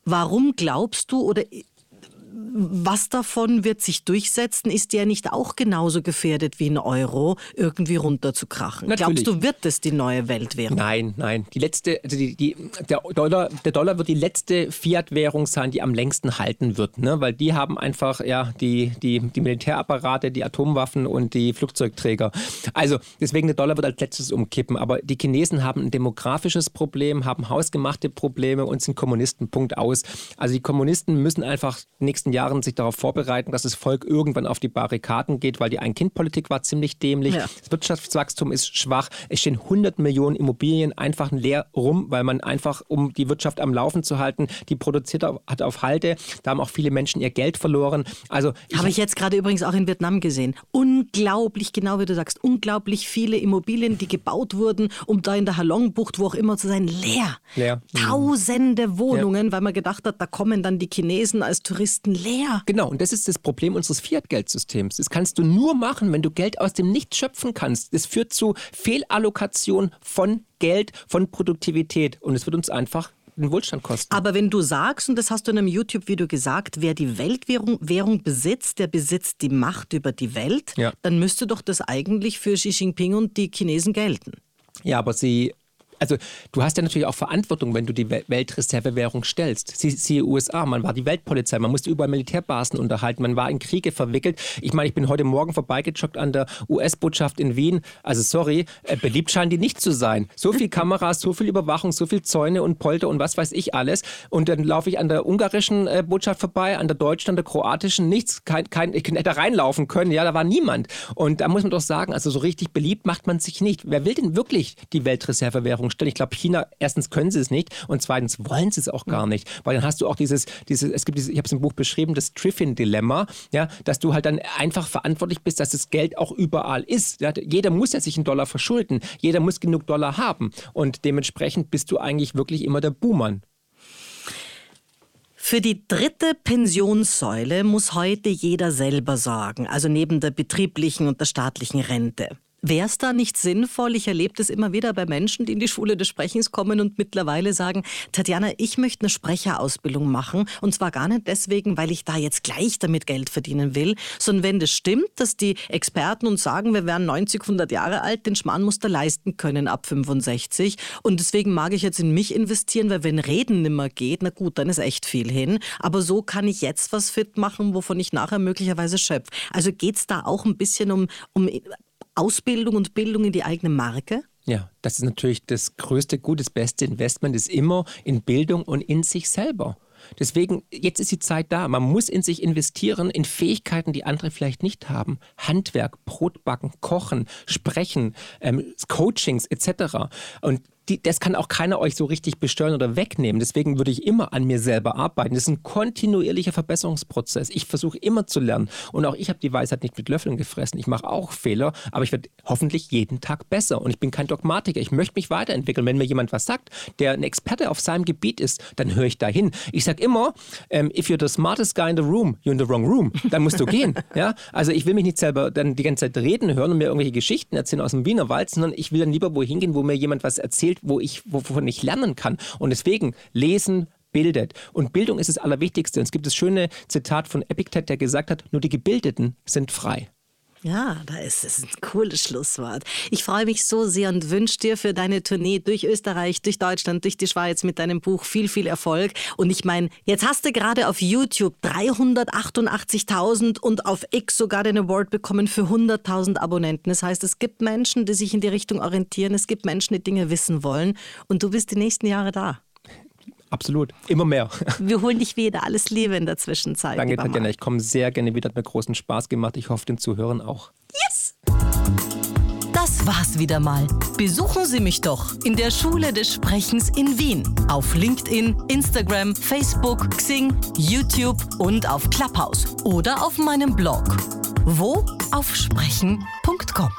Warum glaubst du oder was davon wird sich durchsetzen? Ist der nicht auch genauso gefährdet wie ein Euro, irgendwie runterzukrachen? Natürlich. Glaubst du, wird es die neue Weltwährung? Nein, nein. Die letzte, also die, die, der, Dollar, der Dollar wird die letzte Fiat-Währung sein, die am längsten halten wird, ne? weil die haben einfach ja, die, die, die Militärapparate, die Atomwaffen und die Flugzeugträger. Also deswegen der Dollar wird als letztes umkippen. Aber die Chinesen haben ein demografisches Problem, haben hausgemachte Probleme und sind Kommunisten. Punkt aus. Also die Kommunisten müssen einfach nächsten Jahren sich darauf vorbereiten, dass das Volk irgendwann auf die Barrikaden geht, weil die Ein-Kind-Politik war ziemlich dämlich. Ja. Das Wirtschaftswachstum ist schwach. Es stehen 100 Millionen Immobilien einfach leer rum, weil man einfach, um die Wirtschaft am Laufen zu halten, die produziert hat auf Halte. Da haben auch viele Menschen ihr Geld verloren. Also habe ich jetzt gerade übrigens auch in Vietnam gesehen. Unglaublich, genau wie du sagst, unglaublich viele Immobilien, die gebaut wurden, um da in der Halongbucht, wo auch immer zu sein, leer. Leer. Tausende Wohnungen, ja. weil man gedacht hat, da kommen dann die Chinesen als Touristen leer. Genau, und das ist das Problem unseres Fiat-Geldsystems. Das kannst du nur machen, wenn du Geld aus dem Nichts schöpfen kannst. Das führt zu Fehlallokation von Geld, von Produktivität. Und es wird uns einfach den Wohlstand kosten. Aber wenn du sagst, und das hast du in einem YouTube-Video gesagt, wer die Weltwährung Währung besitzt, der besitzt die Macht über die Welt, ja. dann müsste doch das eigentlich für Xi Jinping und die Chinesen gelten. Ja, aber sie also du hast ja natürlich auch Verantwortung, wenn du die Weltreservewährung stellst. Sie, siehe USA, man war die Weltpolizei, man musste überall Militärbasen unterhalten, man war in Kriege verwickelt. Ich meine, ich bin heute Morgen vorbeigejoggt an der US-Botschaft in Wien. Also sorry, äh, beliebt scheinen die nicht zu sein. So viel Kameras, so viel Überwachung, so viel Zäune und Polter und was weiß ich alles. Und dann laufe ich an der ungarischen äh, Botschaft vorbei, an der deutschen, an der kroatischen, nichts. Kein, kein, ich hätte reinlaufen können, ja, da war niemand. Und da muss man doch sagen, also so richtig beliebt macht man sich nicht. Wer will denn wirklich die Weltreservewährung? Verantwortung stellen. Ich glaube, China, erstens können sie es nicht und zweitens wollen sie es auch gar nicht. Weil dann hast du auch dieses, dieses es gibt dieses, ich habe es im Buch beschrieben, das Triffin-Dilemma, ja, dass du halt dann einfach verantwortlich bist, dass das Geld auch überall ist. Ja, jeder muss ja sich einen Dollar verschulden. Jeder muss genug Dollar haben. Und dementsprechend bist du eigentlich wirklich immer der Buhmann. Für die dritte Pensionssäule muss heute jeder selber sorgen, also neben der betrieblichen und der staatlichen Rente. Wäre es da nicht sinnvoll? Ich erlebe das immer wieder bei Menschen, die in die Schule des Sprechens kommen und mittlerweile sagen, Tatjana, ich möchte eine Sprecherausbildung machen. Und zwar gar nicht deswegen, weil ich da jetzt gleich damit Geld verdienen will, sondern wenn das stimmt, dass die Experten uns sagen, wir wären 90, 100 Jahre alt, den Schmarrn musst du leisten können ab 65. Und deswegen mag ich jetzt in mich investieren, weil wenn Reden nimmer geht, na gut, dann ist echt viel hin. Aber so kann ich jetzt was fit machen, wovon ich nachher möglicherweise schöpfe. Also geht es da auch ein bisschen um, um Ausbildung und Bildung in die eigene Marke? Ja, das ist natürlich das größte Gut, das beste Investment ist immer in Bildung und in sich selber. Deswegen, jetzt ist die Zeit da. Man muss in sich investieren, in Fähigkeiten, die andere vielleicht nicht haben. Handwerk, Brotbacken, Kochen, Sprechen, ähm, Coachings etc. Und die, das kann auch keiner euch so richtig besteuern oder wegnehmen. Deswegen würde ich immer an mir selber arbeiten. Das ist ein kontinuierlicher Verbesserungsprozess. Ich versuche immer zu lernen. Und auch ich habe die Weisheit nicht mit Löffeln gefressen. Ich mache auch Fehler, aber ich werde hoffentlich jeden Tag besser. Und ich bin kein Dogmatiker. Ich möchte mich weiterentwickeln. Wenn mir jemand was sagt, der ein Experte auf seinem Gebiet ist, dann höre ich dahin. Ich sage immer, ähm, if you're the smartest guy in the room, you're in the wrong room. Dann musst du gehen. Ja? Also ich will mich nicht selber dann die ganze Zeit reden hören und mir irgendwelche Geschichten erzählen aus dem Wienerwald, sondern ich will dann lieber wohin gehen, wo mir jemand was erzählt, Bild, wo ich, wovon ich lernen kann. Und deswegen lesen, bildet. Und Bildung ist das Allerwichtigste. Und es gibt das schöne Zitat von Epictet, der gesagt hat, nur die Gebildeten sind frei. Ja, da ist es ein cooles Schlusswort. Ich freue mich so sehr und wünsche dir für deine Tournee durch Österreich, durch Deutschland, durch die Schweiz mit deinem Buch viel, viel Erfolg. Und ich meine, jetzt hast du gerade auf YouTube 388.000 und auf X sogar den Award bekommen für 100.000 Abonnenten. Das heißt, es gibt Menschen, die sich in die Richtung orientieren. Es gibt Menschen, die Dinge wissen wollen. Und du bist die nächsten Jahre da. Absolut, immer mehr. Wir holen dich wieder. Alles Liebe in der Zwischenzeit. Danke, Tatjana. Ich komme sehr gerne wieder. Hat mir großen Spaß gemacht. Ich hoffe, den Zuhörern auch. Yes! Das war's wieder mal. Besuchen Sie mich doch in der Schule des Sprechens in Wien. Auf LinkedIn, Instagram, Facebook, Xing, YouTube und auf Clubhouse. Oder auf meinem Blog. Wo? Auf sprechen.com.